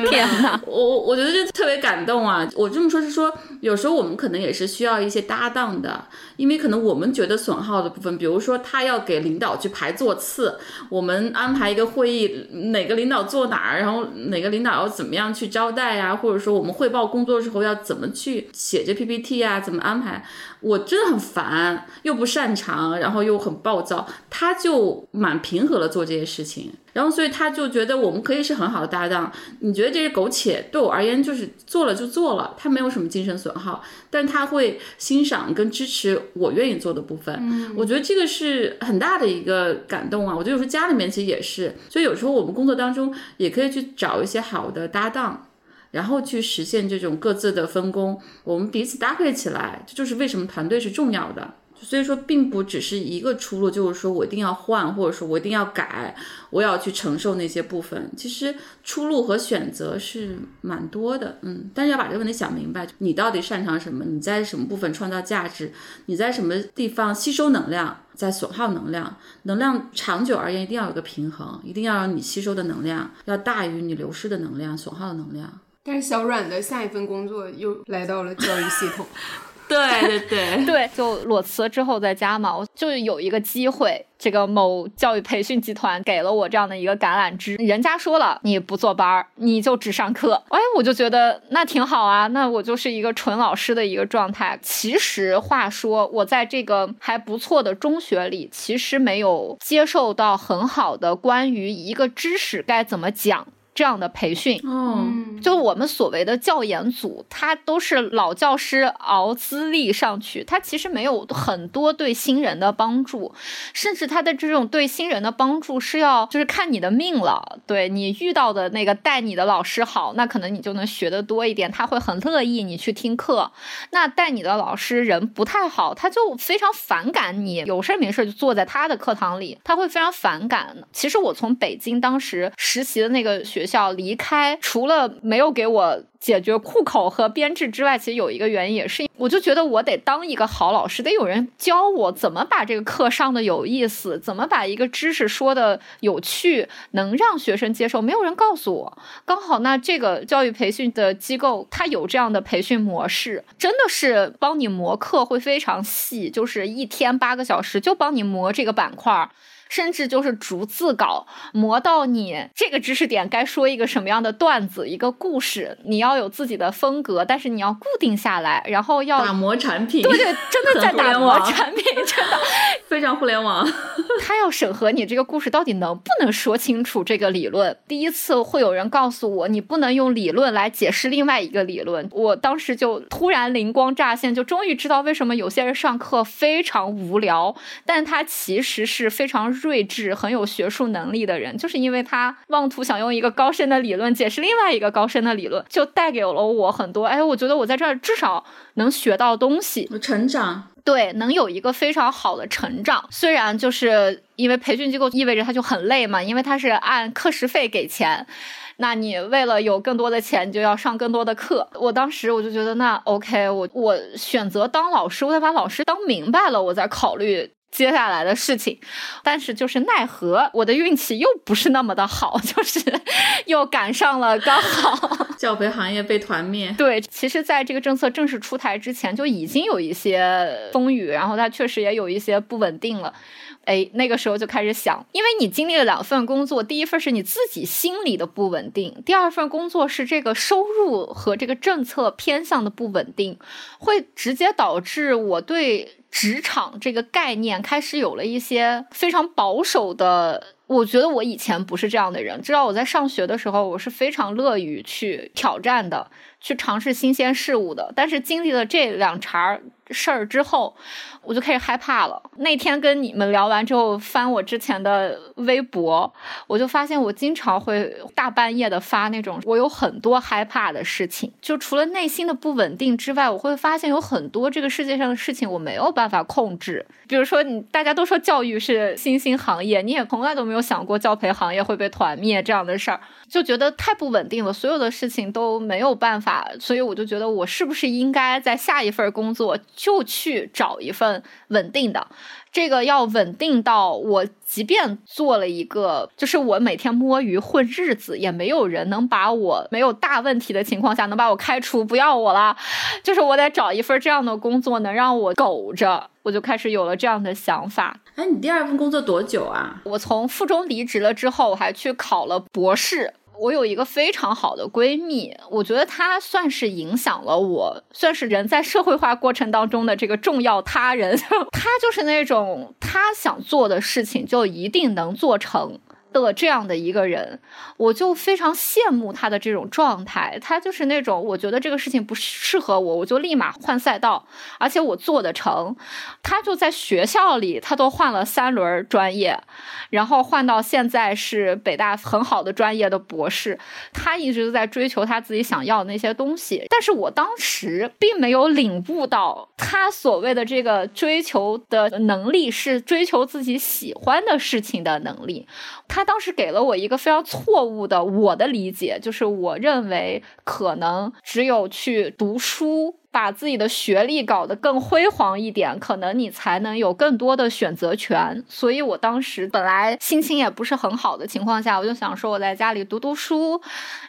天哪，我我觉得就特别感动啊！我这么说，是说有时候我们可能也是需要一些搭档的，因为可能我们觉得损耗的部分，比如说他要给领导去排座次，我们安排一个会议，哪个领导坐哪儿，然后哪个领导要怎么样去招待呀，或者说我们汇报工作的时候要怎么去写这 PPT 啊，怎么安排？我真的很烦，又不擅长，然后又很暴躁，他就蛮平和的做这些事情。然后，所以他就觉得我们可以是很好的搭档。你觉得这些苟且对我而言就是做了就做了，他没有什么精神损耗，但他会欣赏跟支持我愿意做的部分。嗯，我觉得这个是很大的一个感动啊。我觉得有时候家里面其实也是，所以有时候我们工作当中也可以去找一些好的搭档，然后去实现这种各自的分工，我们彼此搭配起来，这就是为什么团队是重要的。所以说，并不只是一个出路，就是说我一定要换，或者说我一定要改，我要去承受那些部分。其实出路和选择是蛮多的，嗯，但是要把这个问题想明白，你到底擅长什么？你在什么部分创造价值？你在什么地方吸收能量，在损耗能量？能量长久而言一定要有个平衡，一定要让你吸收的能量要大于你流失的能量、损耗的能量。但是小阮的下一份工作又来到了教育系统。对对对对，就裸辞之后在家嘛，我就有一个机会，这个某教育培训集团给了我这样的一个橄榄枝，人家说了你不坐班儿，你就只上课，哎，我就觉得那挺好啊，那我就是一个纯老师的一个状态。其实话说，我在这个还不错的中学里，其实没有接受到很好的关于一个知识该怎么讲。这样的培训，嗯，就我们所谓的教研组，他都是老教师熬资历上去，他其实没有很多对新人的帮助，甚至他的这种对新人的帮助是要就是看你的命了，对你遇到的那个带你的老师好，那可能你就能学得多一点，他会很乐意你去听课。那带你的老师人不太好，他就非常反感你，有事没事就坐在他的课堂里，他会非常反感。其实我从北京当时实习的那个学。校离开，除了没有给我解决户口和编制之外，其实有一个原因也是，我就觉得我得当一个好老师，得有人教我怎么把这个课上的有意思，怎么把一个知识说的有趣，能让学生接受。没有人告诉我，刚好那这个教育培训的机构，它有这样的培训模式，真的是帮你磨课会非常细，就是一天八个小时就帮你磨这个板块。甚至就是逐字稿磨到你这个知识点该说一个什么样的段子，一个故事，你要有自己的风格，但是你要固定下来，然后要打磨产品。对对，真的在 打磨产品，真的 非常互联网。他要审核你这个故事到底能不能说清楚这个理论。第一次会有人告诉我，你不能用理论来解释另外一个理论。我当时就突然灵光乍现，就终于知道为什么有些人上课非常无聊，但他其实是非常。睿智、很有学术能力的人，就是因为他妄图想用一个高深的理论解释另外一个高深的理论，就带给了我很多。哎，我觉得我在这儿至少能学到东西，成长。对，能有一个非常好的成长。虽然就是因为培训机构意味着他就很累嘛，因为他是按课时费给钱，那你为了有更多的钱，就要上更多的课。我当时我就觉得，那 OK，我我选择当老师，我得把老师当明白了，我再考虑。接下来的事情，但是就是奈何我的运气又不是那么的好，就是又赶上了刚好 教培行业被团灭。对，其实在这个政策正式出台之前就已经有一些风雨，然后它确实也有一些不稳定了。哎，那个时候就开始想，因为你经历了两份工作，第一份是你自己心里的不稳定，第二份工作是这个收入和这个政策偏向的不稳定，会直接导致我对。职场这个概念开始有了一些非常保守的我觉得我以前不是这样的人，知道我在上学的时候，我是非常乐于去挑战的，去尝试新鲜事物的。但是经历了这两茬事儿之后，我就开始害怕了。那天跟你们聊完之后，翻我之前的微博，我就发现我经常会大半夜的发那种我有很多害怕的事情。就除了内心的不稳定之外，我会发现有很多这个世界上的事情我没有办法控制。比如说，你大家都说教育是新兴行业，你也从来都没有想过教培行业会被团灭这样的事儿，就觉得太不稳定了，所有的事情都没有办法，所以我就觉得我是不是应该在下一份工作就去找一份稳定的。这个要稳定到我，即便做了一个，就是我每天摸鱼混日子，也没有人能把我没有大问题的情况下能把我开除不要我了。就是我得找一份这样的工作，能让我苟着，我就开始有了这样的想法。哎，你第二份工作多久啊？我从附中离职了之后，我还去考了博士。我有一个非常好的闺蜜，我觉得她算是影响了我，算是人在社会化过程当中的这个重要他人。她就是那种她想做的事情就一定能做成。的这样的一个人，我就非常羡慕他的这种状态。他就是那种，我觉得这个事情不适合我，我就立马换赛道，而且我做得成。他就在学校里，他都换了三轮专业，然后换到现在是北大很好的专业的博士。他一直都在追求他自己想要的那些东西，但是我当时并没有领悟到，他所谓的这个追求的能力是追求自己喜欢的事情的能力。他当时给了我一个非常错误的我的理解，就是我认为可能只有去读书。把自己的学历搞得更辉煌一点，可能你才能有更多的选择权。所以我当时本来心情也不是很好的情况下，我就想说我在家里读读书，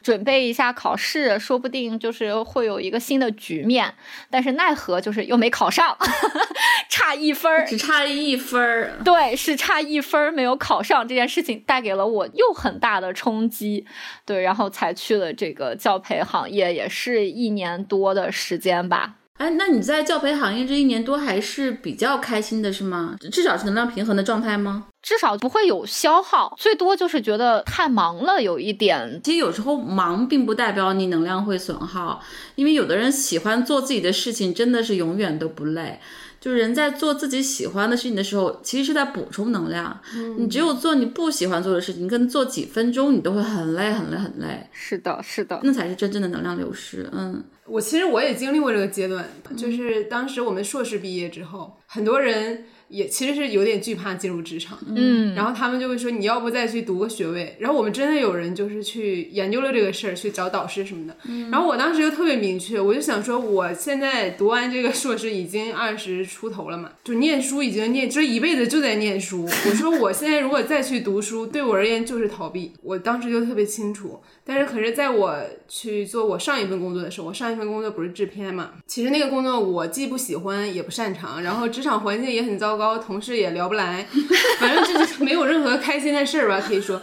准备一下考试，说不定就是会有一个新的局面。但是奈何就是又没考上，差一分儿，只差一分儿。对，是差一分儿没有考上这件事情带给了我又很大的冲击。对，然后才去了这个教培行业，也是一年多的时间吧。哎，那你在教培行业这一年多还是比较开心的，是吗？至少是能量平衡的状态吗？至少不会有消耗，最多就是觉得太忙了，有一点。其实有时候忙并不代表你能量会损耗，因为有的人喜欢做自己的事情，真的是永远都不累。就是人在做自己喜欢的事情的时候，其实是在补充能量。你只有做你不喜欢做的事情，跟做几分钟，你都会很累、很累、很累。是的，是的，那才是真正的能量流失。嗯，我其实我也经历过这个阶段，就是当时我们硕士毕业之后，很多人。也其实是有点惧怕进入职场，嗯，然后他们就会说你要不再去读个学位，然后我们真的有人就是去研究了这个事儿，去找导师什么的，然后我当时就特别明确，我就想说我现在读完这个硕士已经二十出头了嘛，就念书已经念，这一辈子就在念书，我说我现在如果再去读书，对我而言就是逃避，我当时就特别清楚。但是，可是在我去做我上一份工作的时候，我上一份工作不是制片嘛？其实那个工作我既不喜欢也不擅长，然后职场环境也很糟糕，同事也聊不来，反正就是没有任何开心的事儿吧，可以说。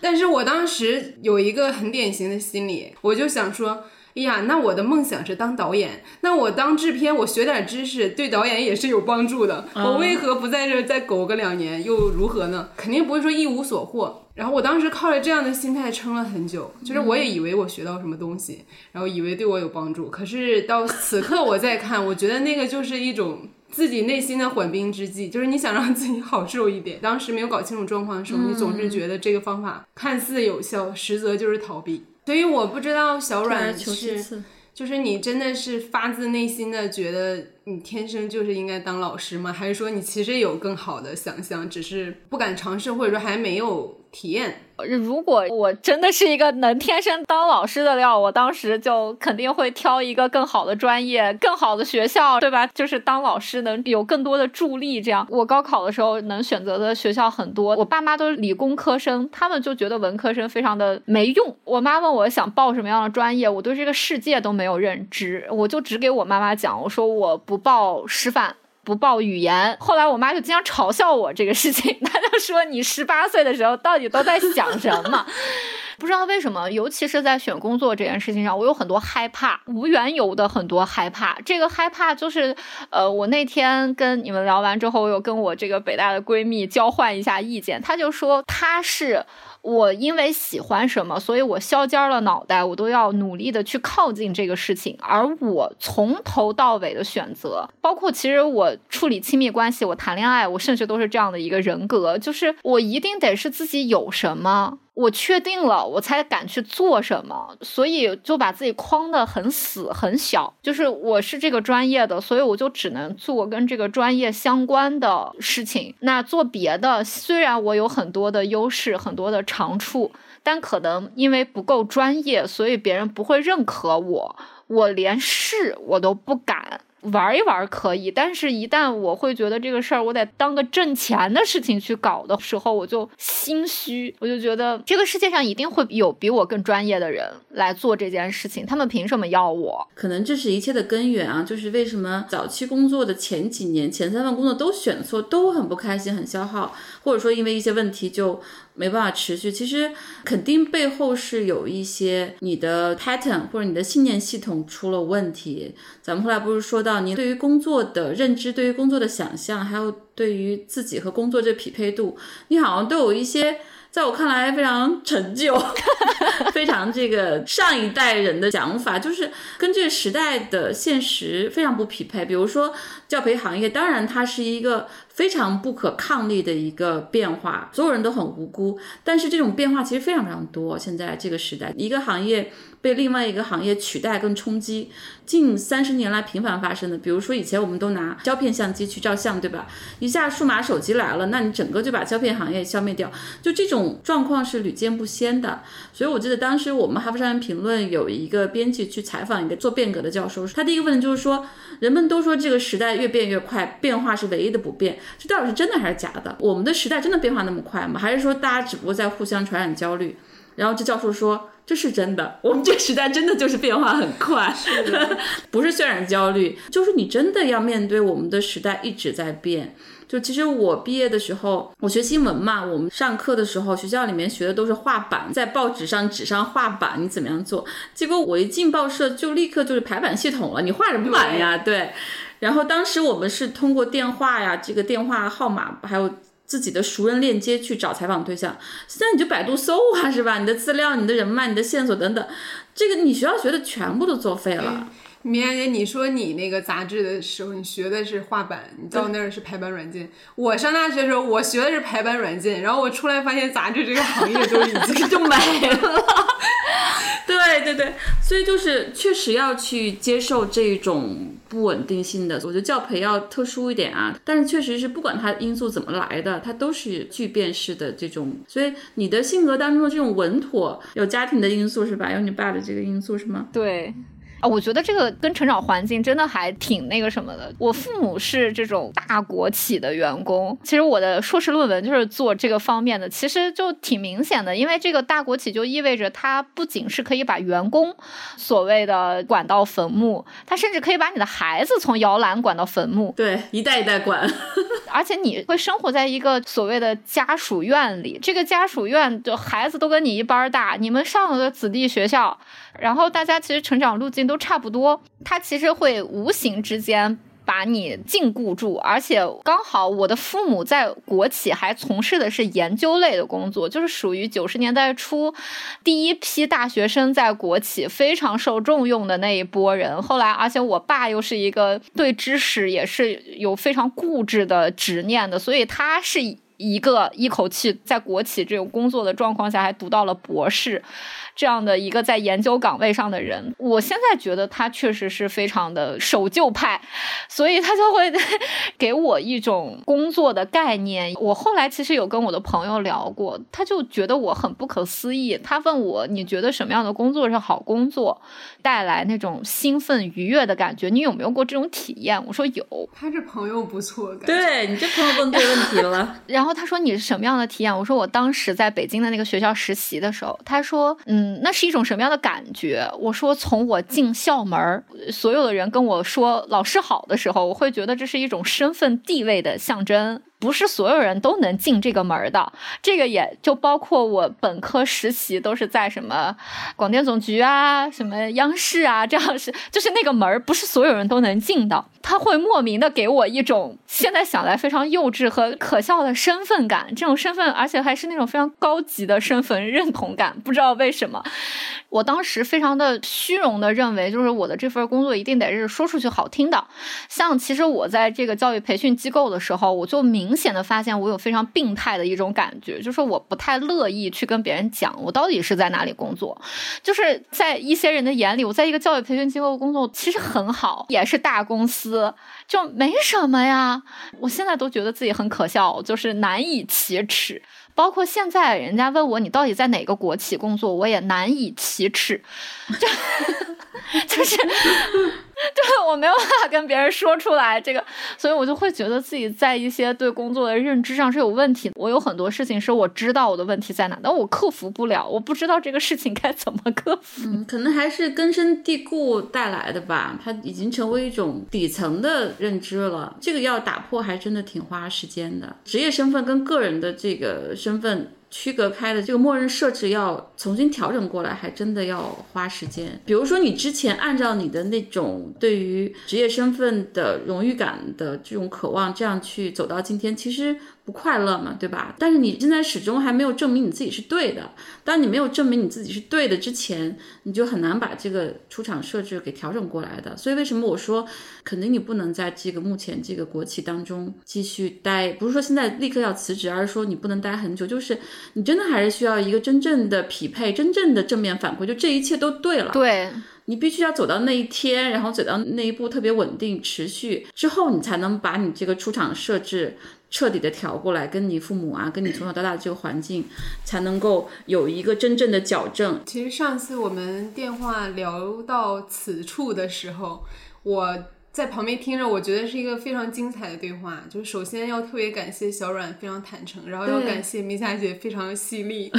但是我当时有一个很典型的心理，我就想说，哎呀，那我的梦想是当导演，那我当制片，我学点知识对导演也是有帮助的，我为何不在这再苟个两年，又如何呢？肯定不会说一无所获。然后我当时靠着这样的心态撑了很久，就是我也以为我学到什么东西，然后以为对我有帮助。可是到此刻我再看，我觉得那个就是一种自己内心的缓兵之计，就是你想让自己好受一点。当时没有搞清楚状况的时候，你总是觉得这个方法看似有效，实则就是逃避。所以我不知道小阮是，就是你真的是发自内心的觉得你天生就是应该当老师吗？还是说你其实有更好的想象，只是不敢尝试，或者说还没有？体验，如果我真的是一个能天生当老师的料，我当时就肯定会挑一个更好的专业、更好的学校，对吧？就是当老师能有更多的助力。这样，我高考的时候能选择的学校很多。我爸妈都是理工科生，他们就觉得文科生非常的没用。我妈问我想报什么样的专业，我对这个世界都没有认知，我就只给我妈妈讲，我说我不报师范。不报语言，后来我妈就经常嘲笑我这个事情，她就说你十八岁的时候到底都在想什么？不知道为什么，尤其是在选工作这件事情上，我有很多害怕，无缘由的很多害怕。这个害怕就是，呃，我那天跟你们聊完之后，我有跟我这个北大的闺蜜交换一下意见，她就说她是。我因为喜欢什么，所以我削尖了脑袋，我都要努力的去靠近这个事情。而我从头到尾的选择，包括其实我处理亲密关系，我谈恋爱，我甚至都是这样的一个人格，就是我一定得是自己有什么。我确定了，我才敢去做什么，所以就把自己框得很死很小。就是我是这个专业的，所以我就只能做跟这个专业相关的事情。那做别的，虽然我有很多的优势，很多的长处，但可能因为不够专业，所以别人不会认可我，我连试我都不敢。玩一玩可以，但是，一旦我会觉得这个事儿我得当个挣钱的事情去搞的时候，我就心虚，我就觉得这个世界上一定会有比我更专业的人来做这件事情，他们凭什么要我？可能这是一切的根源啊，就是为什么早期工作的前几年，前三份工作都选错，都很不开心，很消耗，或者说因为一些问题就。没办法持续，其实肯定背后是有一些你的 pattern 或者你的信念系统出了问题。咱们后来不是说到你对于工作的认知、对于工作的想象，还有对于自己和工作这匹配度，你好像都有一些。在我看来，非常陈旧，非常这个上一代人的想法，就是跟这个时代的现实非常不匹配。比如说教培行业，当然它是一个非常不可抗力的一个变化，所有人都很无辜。但是这种变化其实非常非常多。现在这个时代，一个行业。被另外一个行业取代跟冲击，近三十年来频繁发生的。比如说以前我们都拿胶片相机去照相，对吧？一下数码手机来了，那你整个就把胶片行业消灭掉。就这种状况是屡见不鲜的。所以我记得当时我们《哈佛商业评论》有一个编辑去采访一个做变革的教授，他第一个问题就是说，人们都说这个时代越变越快，变化是唯一的不变，这到底是真的还是假的？我们的时代真的变化那么快吗？还是说大家只不过在互相传染焦虑？然后这教授说。这是真的，我们这个时代真的就是变化很快，不是渲染焦虑，就是你真的要面对我们的时代一直在变。就其实我毕业的时候，我学新闻嘛，我们上课的时候，学校里面学的都是画板，在报纸上纸上画板，你怎么样做？结果我一进报社就立刻就是排版系统了，你画什么板呀？对。然后当时我们是通过电话呀，这个电话号码还有。自己的熟人链接去找采访对象，现在你就百度搜啊，是吧？你的资料、你的人脉、你的线索等等，这个你学校学的全部都作废了。米娅姐，你说你那个杂志的时候，你学的是画板，你到那儿是排版软件。我上大学的时候，我学的是排版软件，然后我出来发现杂志这个行业都已经就没了。对对对，所以就是确实要去接受这种不稳定性的。我觉得教培要特殊一点啊，但是确实是不管它因素怎么来的，它都是巨变式的这种。所以你的性格当中的这种稳妥，有家庭的因素是吧？有你爸的这个因素是吗？对。我觉得这个跟成长环境真的还挺那个什么的。我父母是这种大国企的员工，其实我的硕士论文就是做这个方面的，其实就挺明显的。因为这个大国企就意味着它不仅是可以把员工所谓的管到坟墓，它甚至可以把你的孩子从摇篮管到坟墓，对，一代一代管。而且你会生活在一个所谓的家属院里，这个家属院就孩子都跟你一般大，你们上了个子弟学校。然后大家其实成长路径都差不多，他其实会无形之间把你禁锢住，而且刚好我的父母在国企还从事的是研究类的工作，就是属于九十年代初第一批大学生在国企非常受重用的那一波人。后来，而且我爸又是一个对知识也是有非常固执的执念的，所以他是一个一口气在国企这种工作的状况下还读到了博士。这样的一个在研究岗位上的人，我现在觉得他确实是非常的守旧派，所以他就会给我一种工作的概念。我后来其实有跟我的朋友聊过，他就觉得我很不可思议。他问我，你觉得什么样的工作是好工作，带来那种兴奋愉悦的感觉？你有没有过这种体验？我说有。他这朋友不错，对你这朋友问对问题了。然后他说你是什么样的体验？我说我当时在北京的那个学校实习的时候，他说嗯。嗯，那是一种什么样的感觉？我说，从我进校门，所有的人跟我说“老师好”的时候，我会觉得这是一种身份地位的象征。不是所有人都能进这个门的。这个也就包括我本科实习都是在什么广电总局啊、什么央视啊，这样是就是那个门不是所有人都能进的。他会莫名的给我一种现在想来非常幼稚和可笑的身份感，这种身份而且还是那种非常高级的身份认同感，不知道为什么。我当时非常的虚荣的认为，就是我的这份工作一定得是说出去好听的。像其实我在这个教育培训机构的时候，我就明明显的发现我有非常病态的一种感觉，就是我不太乐意去跟别人讲我到底是在哪里工作。就是在一些人的眼里，我在一个教育培训机构工作其实很好，也是大公司，就没什么呀。我现在都觉得自己很可笑，就是难以启齿。包括现在，人家问我你到底在哪个国企工作，我也难以启齿，就 就是，对我没有办法跟别人说出来这个，所以我就会觉得自己在一些对工作的认知上是有问题。我有很多事情是我知道我的问题在哪，但我克服不了，我不知道这个事情该怎么克服。嗯，可能还是根深蒂固带来的吧，它已经成为一种底层的认知了。这个要打破，还真的挺花时间的。职业身份跟个人的这个。身份区隔开的这个默认设置要重新调整过来，还真的要花时间。比如说，你之前按照你的那种对于职业身份的荣誉感的这种渴望，这样去走到今天，其实。不快乐嘛，对吧？但是你现在始终还没有证明你自己是对的。当你没有证明你自己是对的之前，你就很难把这个出厂设置给调整过来的。所以为什么我说，肯定你不能在这个目前这个国企当中继续待？不是说现在立刻要辞职，而是说你不能待很久。就是你真的还是需要一个真正的匹配，真正的正面反馈，就这一切都对了。对你必须要走到那一天，然后走到那一步特别稳定、持续之后，你才能把你这个出厂设置。彻底的调过来，跟你父母啊，跟你从小到大的这个环境，才能够有一个真正的矫正。其实上次我们电话聊到此处的时候，我在旁边听着，我觉得是一个非常精彩的对话。就是首先要特别感谢小阮非常坦诚，然后要感谢明霞姐非常犀利，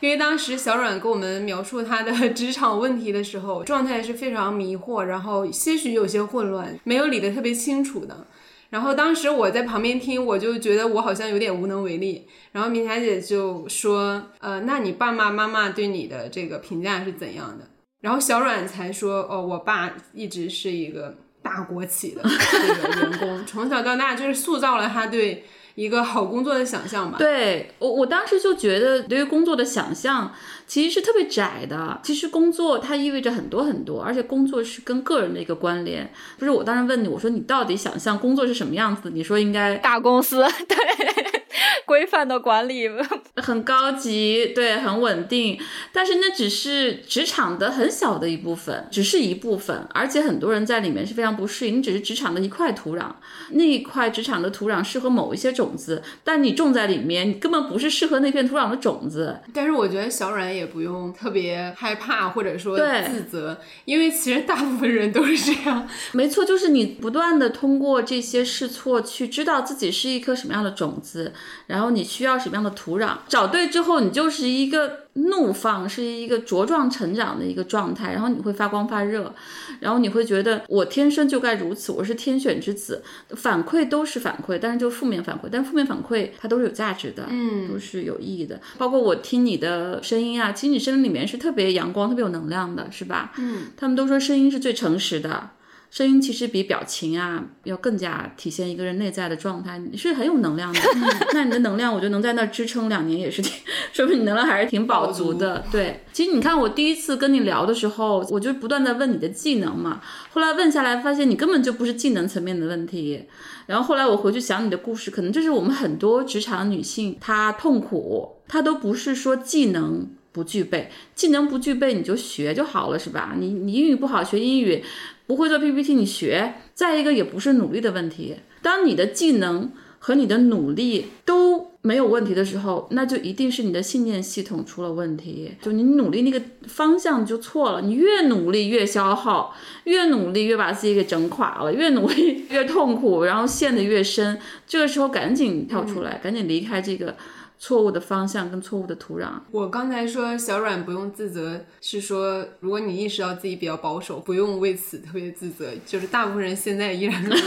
因为当时小阮跟我们描述她的职场问题的时候，状态是非常迷惑，然后些许有些混乱，没有理得特别清楚的。然后当时我在旁边听，我就觉得我好像有点无能为力。然后明霞姐就说：“呃，那你爸爸妈妈对你的这个评价是怎样的？”然后小阮才说：“哦，我爸一直是一个大国企的这个员工，从小到大就是塑造了他对。”一个好工作的想象吧。对我，我当时就觉得，对于工作的想象其实是特别窄的。其实工作它意味着很多很多，而且工作是跟个人的一个关联。不是我当时问你，我说你到底想象工作是什么样子？你说应该大公司，对，规范的管理，很高级，对，很稳定。但是那只是职场的很小的一部分，只是一部分，而且很多人在里面是非常不适应。你只是职场的一块土壤，那一块职场的土壤适合某一些种。子，但你种在里面，你根本不是适合那片土壤的种子。但是我觉得小阮也不用特别害怕，或者说自责，因为其实大部分人都是这样。没错，就是你不断的通过这些试错，去知道自己是一颗什么样的种子，然后你需要什么样的土壤，找对之后，你就是一个。怒放是一个茁壮成长的一个状态，然后你会发光发热，然后你会觉得我天生就该如此，我是天选之子。反馈都是反馈，但是就负面反馈，但负面反馈它都是有价值的，嗯，都是有意义的。包括我听你的声音啊，其实你声音里面是特别阳光、特别有能量的，是吧？嗯，他们都说声音是最诚实的。声音其实比表情啊要更加体现一个人内在的状态，你是很有能量的。那你的能量，我觉得能在那支撑两年也是挺，说明你能量还是挺饱足的。对，其实你看我第一次跟你聊的时候，我就不断在问你的技能嘛。后来问下来，发现你根本就不是技能层面的问题。然后后来我回去想你的故事，可能这是我们很多职场女性她痛苦，她都不是说技能不具备，技能不具备你就学就好了，是吧？你你英语不好学英语。不会做 PPT，你学。再一个也不是努力的问题。当你的技能和你的努力都没有问题的时候，那就一定是你的信念系统出了问题。就你努力那个方向就错了。你越努力越消耗，越努力越把自己给整垮了，越努力越痛苦，然后陷得越深。这个时候赶紧跳出来，赶紧离开这个。错误的方向跟错误的土壤。我刚才说小软不用自责，是说如果你意识到自己比较保守，不用为此特别自责。就是大部分人现在依然如此，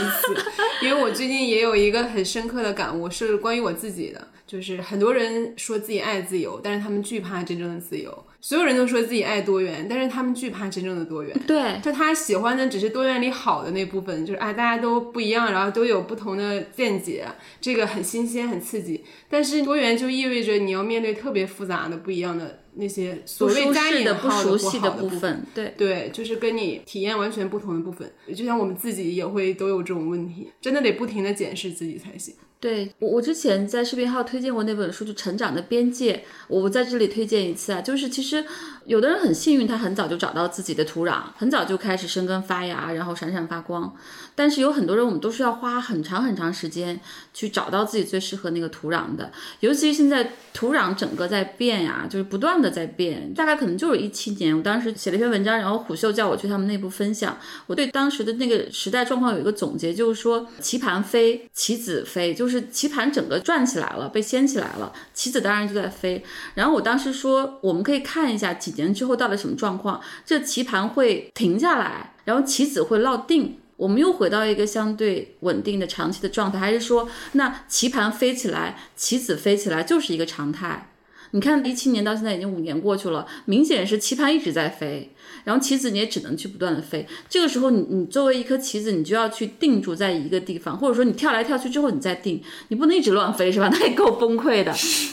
因为我最近也有一个很深刻的感悟，是关于我自己的。就是很多人说自己爱自由，但是他们惧怕真正的自由。所有人都说自己爱多元，但是他们惧怕真正的多元。对，就他喜欢的只是多元里好的那部分，就是啊，大家都不一样，然后都有不同的见解，这个很新鲜、很刺激。但是多元就意味着你要面对特别复杂的、不一样的那些所谓加引不熟悉的部分。对对，就是跟你体验完全不同的部分。就像我们自己也会都有这种问题，真的得不停的检视自己才行。对我，我之前在视频号推荐过那本书，就《成长的边界》，我在这里推荐一次啊。就是其实有的人很幸运，他很早就找到自己的土壤，很早就开始生根发芽，然后闪闪发光。但是有很多人，我们都是要花很长很长时间去找到自己最适合那个土壤的。尤其是现在土壤整个在变呀，就是不断的在变。大概可能就是一七年，我当时写了一篇文章，然后虎嗅叫我去他们内部分享，我对当时的那个时代状况有一个总结，就是说棋盘飞，棋子飞，就是棋盘整个转起来了，被掀起来了，棋子当然就在飞。然后我当时说，我们可以看一下几年之后到底什么状况，这棋盘会停下来，然后棋子会落定。我们又回到一个相对稳定的长期的状态，还是说，那棋盘飞起来，棋子飞起来就是一个常态？你看，一七年到现在已经五年过去了，明显是棋盘一直在飞，然后棋子你也只能去不断的飞。这个时候，你你作为一颗棋子，你就要去定住在一个地方，或者说你跳来跳去之后你再定，你不能一直乱飞，是吧？那也够崩溃的。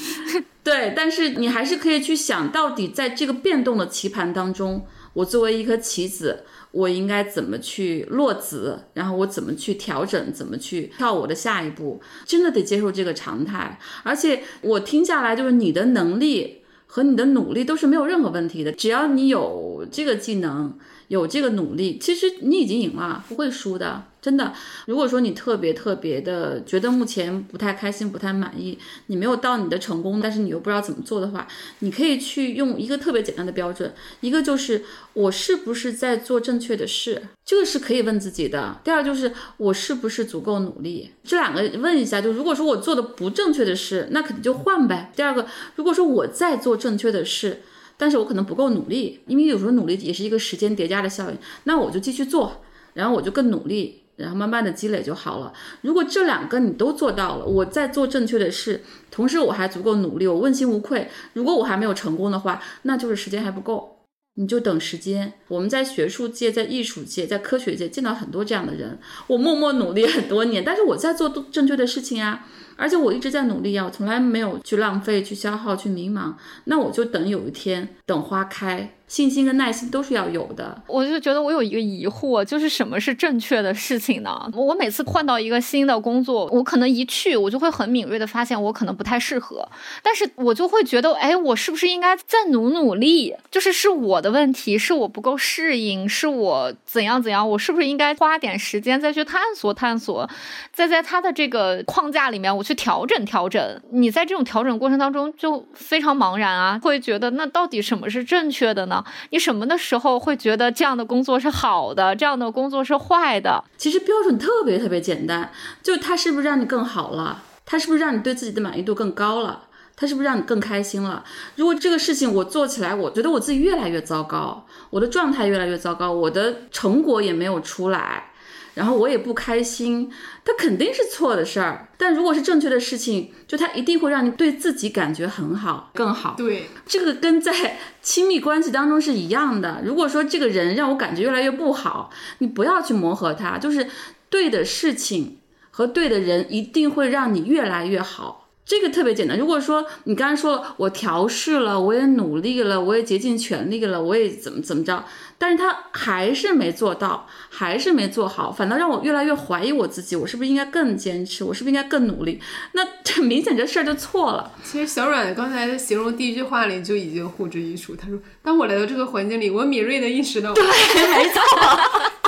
对，但是你还是可以去想到底在这个变动的棋盘当中，我作为一颗棋子。我应该怎么去落子，然后我怎么去调整，怎么去跳我的下一步？真的得接受这个常态。而且我听下来，就是你的能力和你的努力都是没有任何问题的，只要你有这个技能。有这个努力，其实你已经赢了，不会输的，真的。如果说你特别特别的觉得目前不太开心、不太满意，你没有到你的成功，但是你又不知道怎么做的话，你可以去用一个特别简单的标准，一个就是我是不是在做正确的事，这个是可以问自己的。第二就是我是不是足够努力，这两个问一下。就如果说我做的不正确的事，那肯定就换呗。第二个，如果说我在做正确的事。但是我可能不够努力，因为有时候努力也是一个时间叠加的效应。那我就继续做，然后我就更努力，然后慢慢的积累就好了。如果这两个你都做到了，我在做正确的事，同时我还足够努力，我问心无愧。如果我还没有成功的话，那就是时间还不够，你就等时间。我们在学术界、在艺术界、在科学界见到很多这样的人，我默默努力很多年，但是我在做正确的事情啊。而且我一直在努力啊，我从来没有去浪费、去消耗、去迷茫。那我就等有一天，等花开。信心跟耐心都是要有的。我就觉得我有一个疑惑，就是什么是正确的事情呢？我每次换到一个新的工作，我可能一去，我就会很敏锐的发现我可能不太适合。但是我就会觉得，哎，我是不是应该再努努力？就是是我的问题，是我不够适应，是我怎样怎样？我是不是应该花点时间再去探索探索，再在他的这个框架里面我去调整调整？你在这种调整过程当中就非常茫然啊，会觉得那到底什么是正确的呢？你什么的时候会觉得这样的工作是好的，这样的工作是坏的？其实标准特别特别简单，就它是不是让你更好了？它是不是让你对自己的满意度更高了？它是不是让你更开心了？如果这个事情我做起来，我觉得我自己越来越糟糕，我的状态越来越糟糕，我的成果也没有出来。然后我也不开心，它肯定是错的事儿。但如果是正确的事情，就它一定会让你对自己感觉很好，更好。对，这个跟在亲密关系当中是一样的。如果说这个人让我感觉越来越不好，你不要去磨合他，就是对的事情和对的人一定会让你越来越好。这个特别简单。如果说你刚才说我调试了，我也努力了，我也竭尽全力了，我也怎么怎么着，但是他还是没做到，还是没做好，反倒让我越来越怀疑我自己，我是不是应该更坚持，我是不是应该更努力？那这明显这事儿就错了。其实小阮刚才形容第一句话里就已经呼之欲出，他说：“当我来到这个环境里，我敏锐的意识到，对，没错，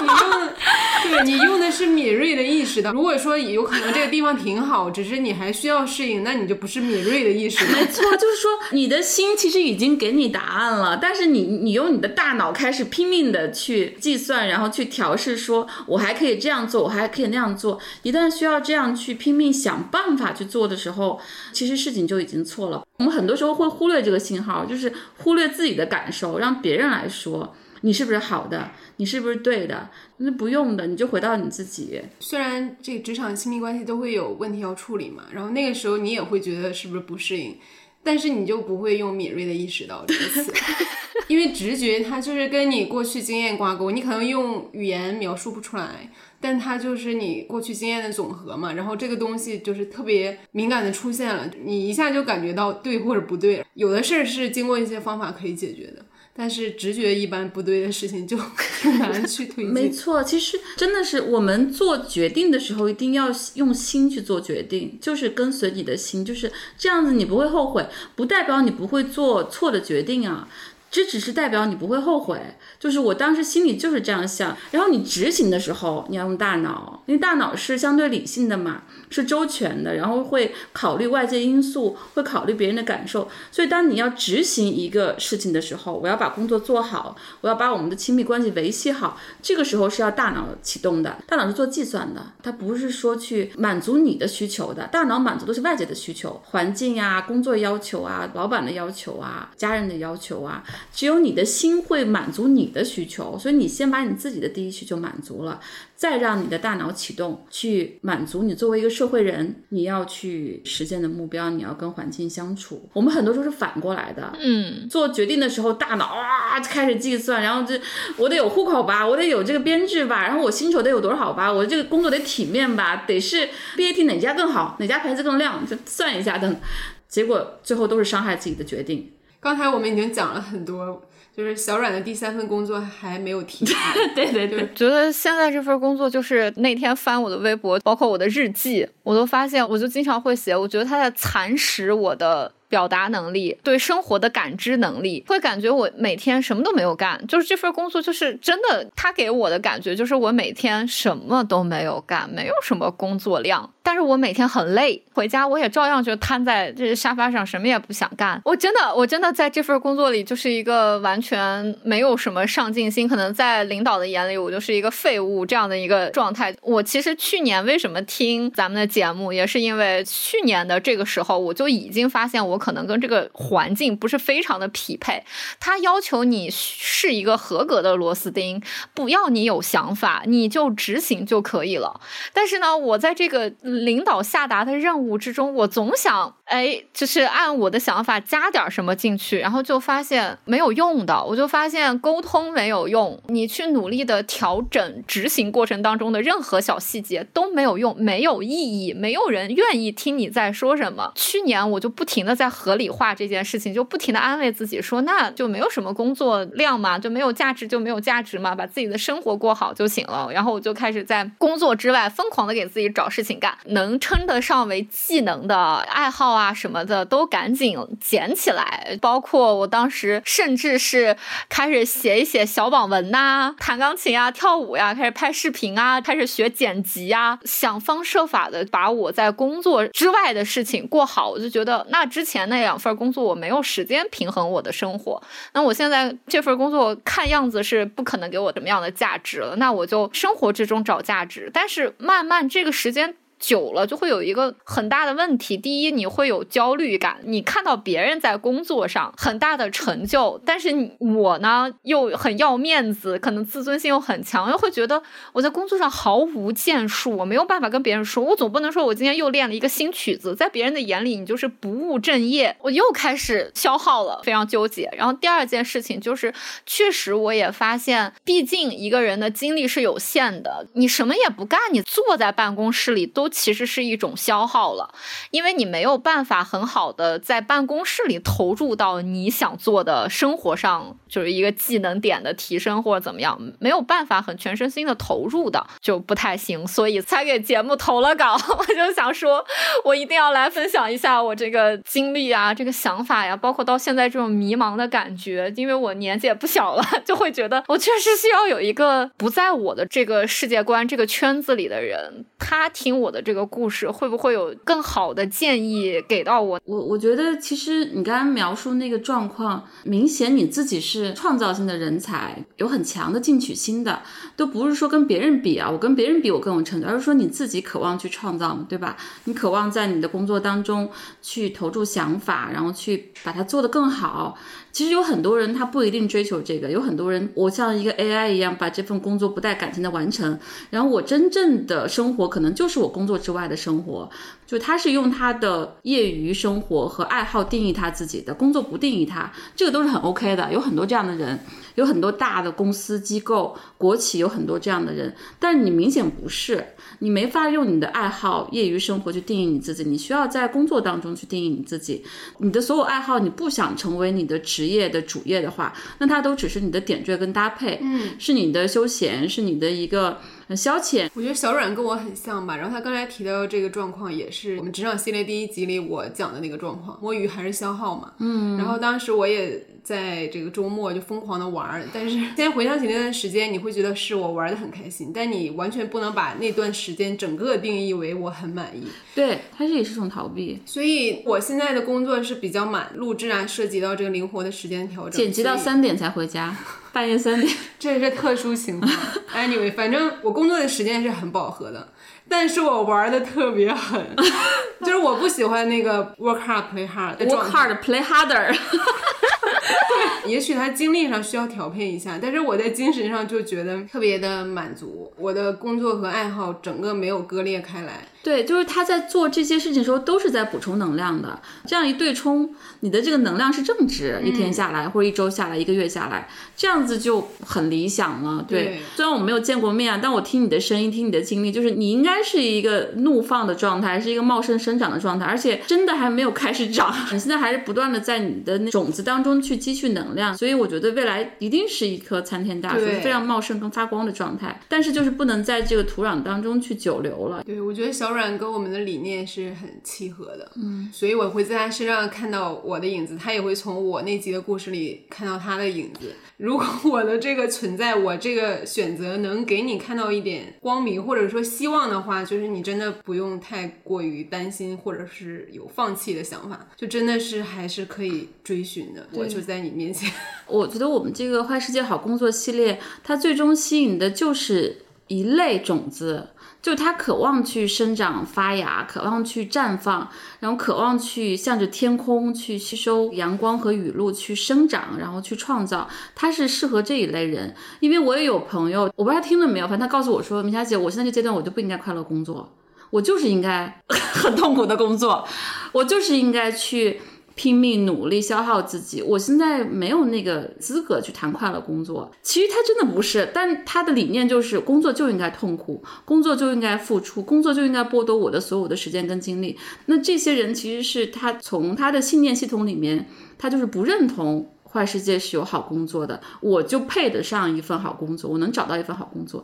你用。”对你用的是敏锐的意识的。如果说有可能这个地方挺好，只是你还需要适应，那你就不是敏锐的意识。没错，就是说你的心其实已经给你答案了，但是你你用你的大脑开始拼命的去计算，然后去调试，说我还可以这样做，我还可以那样做。一旦需要这样去拼命想办法去做的时候，其实事情就已经错了。我们很多时候会忽略这个信号，就是忽略自己的感受，让别人来说。你是不是好的？你是不是对的？那不用的，你就回到你自己。虽然这个职场亲密关系都会有问题要处理嘛，然后那个时候你也会觉得是不是不适应，但是你就不会用敏锐的意识到这个词，因为直觉它就是跟你过去经验挂钩，你可能用语言描述不出来，但它就是你过去经验的总和嘛。然后这个东西就是特别敏感的出现了，你一下就感觉到对或者不对。有的事儿是经过一些方法可以解决的。但是直觉一般不对的事情就 很难去推。没错，其实真的是我们做决定的时候一定要用心去做决定，就是跟随你的心，就是这样子，你不会后悔，不代表你不会做错的决定啊。这只是代表你不会后悔，就是我当时心里就是这样想。然后你执行的时候，你要用大脑，因为大脑是相对理性的嘛，是周全的，然后会考虑外界因素，会考虑别人的感受。所以当你要执行一个事情的时候，我要把工作做好，我要把我们的亲密关系维系好，这个时候是要大脑启动的。大脑是做计算的，它不是说去满足你的需求的。大脑满足的是外界的需求，环境啊，工作要求啊，老板的要求啊，家人的要求啊。只有你的心会满足你的需求，所以你先把你自己的第一需求满足了，再让你的大脑启动去满足你作为一个社会人你要去实现的目标。你要跟环境相处，我们很多时候是反过来的。嗯，做决定的时候，大脑啊开始计算，然后这我得有户口吧，我得有这个编制吧，然后我薪酬得有多少吧，我这个工作得体面吧，得是 BAT 哪家更好，哪家牌子更亮，就算一下等，结果最后都是伤害自己的决定。刚才我们已经讲了很多，就是小阮的第三份工作还没有提。对对对，觉得现在这份工作就是那天翻我的微博，包括我的日记，我都发现，我就经常会写，我觉得它在蚕食我的。表达能力，对生活的感知能力，会感觉我每天什么都没有干，就是这份工作就是真的，他给我的感觉就是我每天什么都没有干，没有什么工作量，但是我每天很累，回家我也照样就瘫在这沙发上，什么也不想干。我真的，我真的在这份工作里就是一个完全没有什么上进心，可能在领导的眼里我就是一个废物这样的一个状态。我其实去年为什么听咱们的节目，也是因为去年的这个时候我就已经发现我。可能跟这个环境不是非常的匹配，他要求你是一个合格的螺丝钉，不要你有想法，你就执行就可以了。但是呢，我在这个领导下达的任务之中，我总想，哎，就是按我的想法加点什么进去，然后就发现没有用的，我就发现沟通没有用，你去努力的调整执行过程当中的任何小细节都没有用，没有意义，没有人愿意听你在说什么。去年我就不停的在。合理化这件事情，就不停的安慰自己说，那就没有什么工作量嘛，就没有价值就没有价值嘛，把自己的生活过好就行了。然后我就开始在工作之外疯狂的给自己找事情干，能称得上为技能的爱好啊什么的都赶紧捡起来。包括我当时甚至是开始写一写小网文呐，弹钢琴啊，跳舞呀，开始拍视频啊，开始学剪辑呀，想方设法的把我在工作之外的事情过好。我就觉得那之前。那两份工作我没有时间平衡我的生活，那我现在这份工作看样子是不可能给我什么样的价值了，那我就生活之中找价值，但是慢慢这个时间。久了就会有一个很大的问题。第一，你会有焦虑感，你看到别人在工作上很大的成就，但是我呢又很要面子，可能自尊心又很强，又会觉得我在工作上毫无建树，我没有办法跟别人说，我总不能说我今天又练了一个新曲子，在别人的眼里你就是不务正业，我又开始消耗了，非常纠结。然后第二件事情就是，确实我也发现，毕竟一个人的精力是有限的，你什么也不干，你坐在办公室里都。其实是一种消耗了，因为你没有办法很好的在办公室里投入到你想做的生活上，就是一个技能点的提升或者怎么样，没有办法很全身心的投入的，就不太行，所以才给节目投了稿。我就想说，我一定要来分享一下我这个经历啊，这个想法呀，包括到现在这种迷茫的感觉，因为我年纪也不小了，就会觉得我确实需要有一个不在我的这个世界观、这个圈子里的人，他听我的这个故事，会不会有更好的建议给到我？我我觉得其实你刚刚描述那个状况，明显你自己是创造性的人才，有很强的进取心的，都不是说跟别人比啊，我跟别人比我更有成就，而是说你自己渴望去创造嘛，对吧？你渴望在你的工作当中去投注想法，然后去把它做得更好。其实有很多人他不一定追求这个，有很多人我像一个 AI 一样把这份工作不带感情的完成，然后我真正的生活可能就是我工作之外的生活，就他是用他的业余生活和爱好定义他自己的工作不定义他，这个都是很 OK 的，有很多这样的人，有很多大的公司机构、国企有很多这样的人，但是你明显不是，你没法用你的爱好、业余生活去定义你自己，你需要在工作当中去定义你自己，你的所有爱好你不想成为你的职。业的主业的话，那它都只是你的点缀跟搭配，嗯，是你的休闲，是你的一个消遣。我觉得小阮跟我很像吧，然后他刚才提到这个状况，也是我们职场系列第一集里我讲的那个状况，摸鱼还是消耗嘛，嗯，然后当时我也。在这个周末就疯狂的玩儿，但是现在回想起那段时间，你会觉得是我玩的很开心，但你完全不能把那段时间整个定义为我很满意。对，它这也是种逃避。所以我现在的工作是比较满，录制啊涉及到这个灵活的时间调整，剪辑到三点才回家，半夜三点，这是特殊情况。Anyway，反正我工作的时间是很饱和的，但是我玩的特别狠，就是我不喜欢那个 work hard play hard 的状 work。hard play harder。也许他精力上需要调配一下，但是我在精神上就觉得特别的满足，我的工作和爱好整个没有割裂开来。对，就是他在做这些事情的时候，都是在补充能量的。这样一对冲，你的这个能量是正值，一天下来或者一周下来，一个月下来，这样子就很理想了。对，虽然我没有见过面啊，但我听你的声音，听你的经历，就是你应该是一个怒放的状态，是一个茂盛生长的状态，而且真的还没有开始长，你现在还是不断的在你的那种子当中去积蓄能量，所以我觉得未来一定是一棵参天大树，非常茂盛跟发光的状态。但是就是不能在这个土壤当中去久留了。对，我觉得小阮跟我们的理念是很契合的，嗯，所以我会在他身上看到我的影子，他也会从我那集的故事里看到他的影子。如果我的这个存在，我这个选择能给你看到一点光明，或者说希望的话，就是你真的不用太过于担心，或者是有放弃的想法，就真的是还是可以追寻的。我就在你面前，我觉得我们这个坏世界好工作系列，它最终吸引的就是一类种子，就它渴望去生长发芽，渴望去绽放，然后渴望去向着天空去吸收阳光和雨露去生长，然后去创造。它是适合这一类人，因为我也有朋友，我不知道他听了没有，反正他告诉我说，明霞姐，我现在这阶段我就不应该快乐工作，我就是应该 很痛苦的工作，我就是应该去。拼命努力消耗自己，我现在没有那个资格去谈快乐工作。其实他真的不是，但他的理念就是工作就应该痛苦，工作就应该付出，工作就应该剥夺我的所有的时间跟精力。那这些人其实是他从他的信念系统里面，他就是不认同坏世界是有好工作的，我就配得上一份好工作，我能找到一份好工作。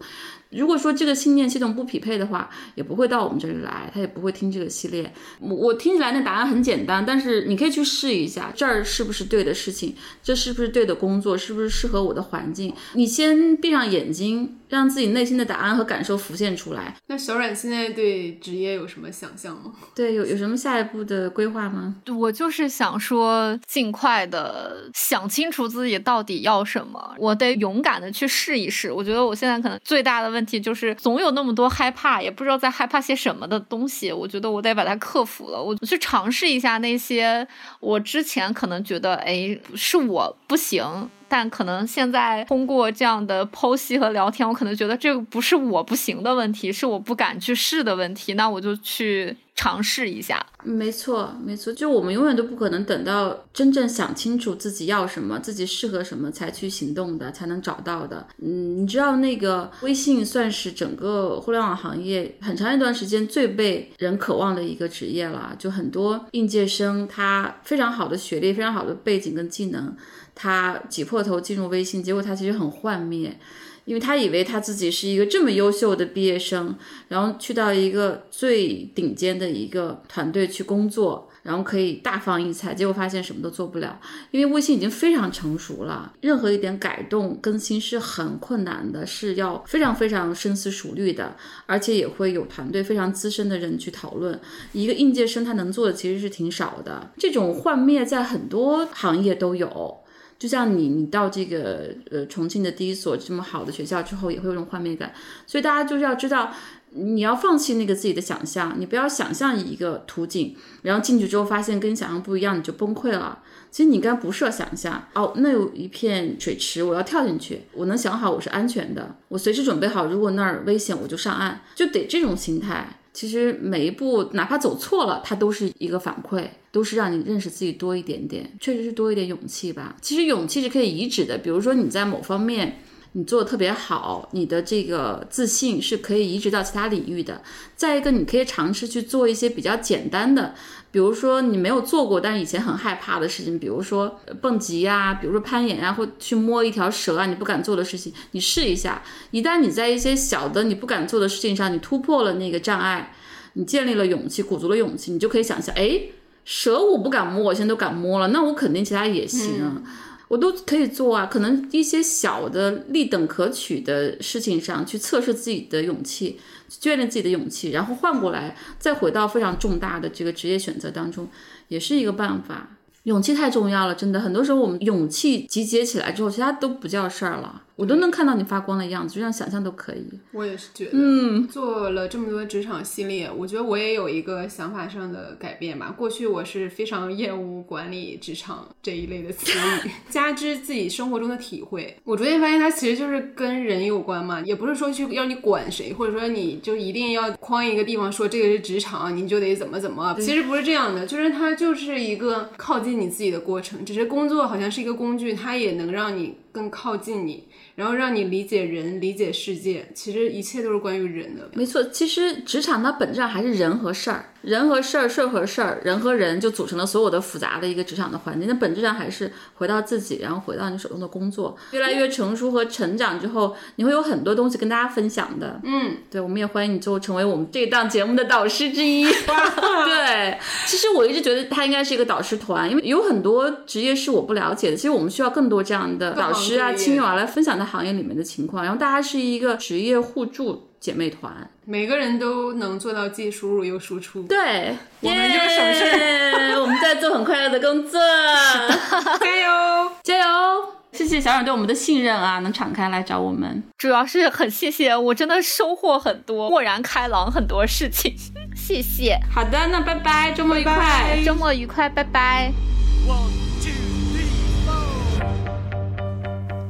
如果说这个信念系统不匹配的话，也不会到我们这里来，他也不会听这个系列。我我听起来那答案很简单，但是你可以去试一下，这儿是不是对的事情，这是不是对的工作，是不是适合我的环境？你先闭上眼睛，让自己内心的答案和感受浮现出来。那小阮现在对职业有什么想象吗？对，有有什么下一步的规划吗？我就是想说，尽快的想清楚自己到底要什么，我得勇敢的去试一试。我觉得我现在可能最大的问问题就是总有那么多害怕，也不知道在害怕些什么的东西。我觉得我得把它克服了，我去尝试一下那些我之前可能觉得，哎，是我不行。但可能现在通过这样的剖析和聊天，我可能觉得这个不是我不行的问题，是我不敢去试的问题。那我就去尝试一下。没错，没错，就我们永远都不可能等到真正想清楚自己要什么，自己适合什么才去行动的，才能找到的。嗯，你知道那个微信算是整个互联网行业很长一段时间最被人渴望的一个职业了，就很多应届生他非常好的学历、非常好的背景跟技能，他挤破头进入微信，结果他其实很幻灭。因为他以为他自己是一个这么优秀的毕业生，然后去到一个最顶尖的一个团队去工作，然后可以大放异彩，结果发现什么都做不了。因为微信已经非常成熟了，任何一点改动更新是很困难的，是要非常非常深思熟虑的，而且也会有团队非常资深的人去讨论。一个应届生他能做的其实是挺少的，这种幻灭在很多行业都有。就像你，你到这个呃重庆的第一所这么好的学校之后，也会有种幻灭感。所以大家就是要知道，你要放弃那个自己的想象，你不要想象一个途径，然后进去之后发现跟你想象不一样，你就崩溃了。其实你应该不设想象，哦，那有一片水池，我要跳进去，我能想好我是安全的，我随时准备好，如果那儿危险我就上岸，就得这种心态。其实每一步哪怕走错了，它都是一个反馈，都是让你认识自己多一点点，确实是多一点勇气吧。其实勇气是可以移植的，比如说你在某方面。你做的特别好，你的这个自信是可以移植到其他领域的。再一个，你可以尝试去做一些比较简单的，比如说你没有做过，但是以前很害怕的事情，比如说蹦极呀，比如说攀岩啊，或去摸一条蛇啊，你不敢做的事情，你试一下。一旦你在一些小的你不敢做的事情上，你突破了那个障碍，你建立了勇气，鼓足了勇气，你就可以想象，哎，蛇我不敢摸，我现在都敢摸了，那我肯定其他也行。我都可以做啊，可能一些小的立等可取的事情上去测试自己的勇气，锻炼自己的勇气，然后换过来再回到非常重大的这个职业选择当中，也是一个办法。勇气太重要了，真的，很多时候我们勇气集结起来之后，其他都不叫事儿了。我都能看到你发光的样子，就像想象都可以。我也是觉得，嗯，做了这么多职场系列，我觉得我也有一个想法上的改变吧。过去我是非常厌恶管理职场这一类的词语，加之自己生活中的体会，我逐渐发现它其实就是跟人有关嘛，也不是说去要你管谁，或者说你就一定要框一个地方说这个是职场，你就得怎么怎么。其实不是这样的，就是它就是一个靠近你自己的过程，只是工作好像是一个工具，它也能让你更靠近你。然后让你理解人，理解世界，其实一切都是关于人的。没错，其实职场它本质上还是人和事儿。人和事儿，事儿和事儿，人和人就组成了所有的复杂的一个职场的环境。那本质上还是回到自己，然后回到你手中的工作。越来越成熟和成长之后，你会有很多东西跟大家分享的。嗯，对，我们也欢迎你最后成为我们这档节目的导师之一。对，其实我一直觉得他应该是一个导师团，因为有很多职业是我不了解的。其实我们需要更多这样的导师啊、亲友啊来分享在行业里面的情况，然后大家是一个职业互助。姐妹团，每个人都能做到既输入又输出。对，我们就省事。我们在做很快乐的工作，加油，加油！谢谢小冉对我们的信任啊，能敞开来找我们。主要是很谢谢，我真的收获很多，豁然开朗很多事情。谢谢。好的，那拜拜，周末愉快，周末愉快，拜拜。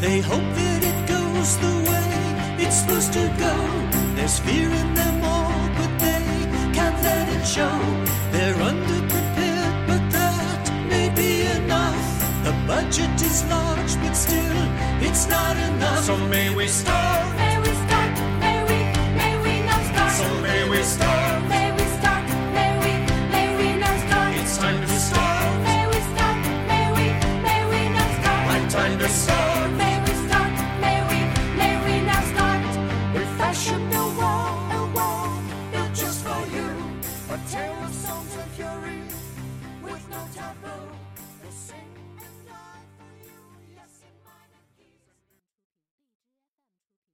They hope that it goes the way it's supposed to go. There's fear in them all, but they can't let it show. They're underprepared, but that may be enough. The budget is large, but still, it's not enough. So may we start. May we start. May we, may we not start. So may we start. May we start. May we, may we not start. It's time to start. May we start. May we, may we not start. My time to start.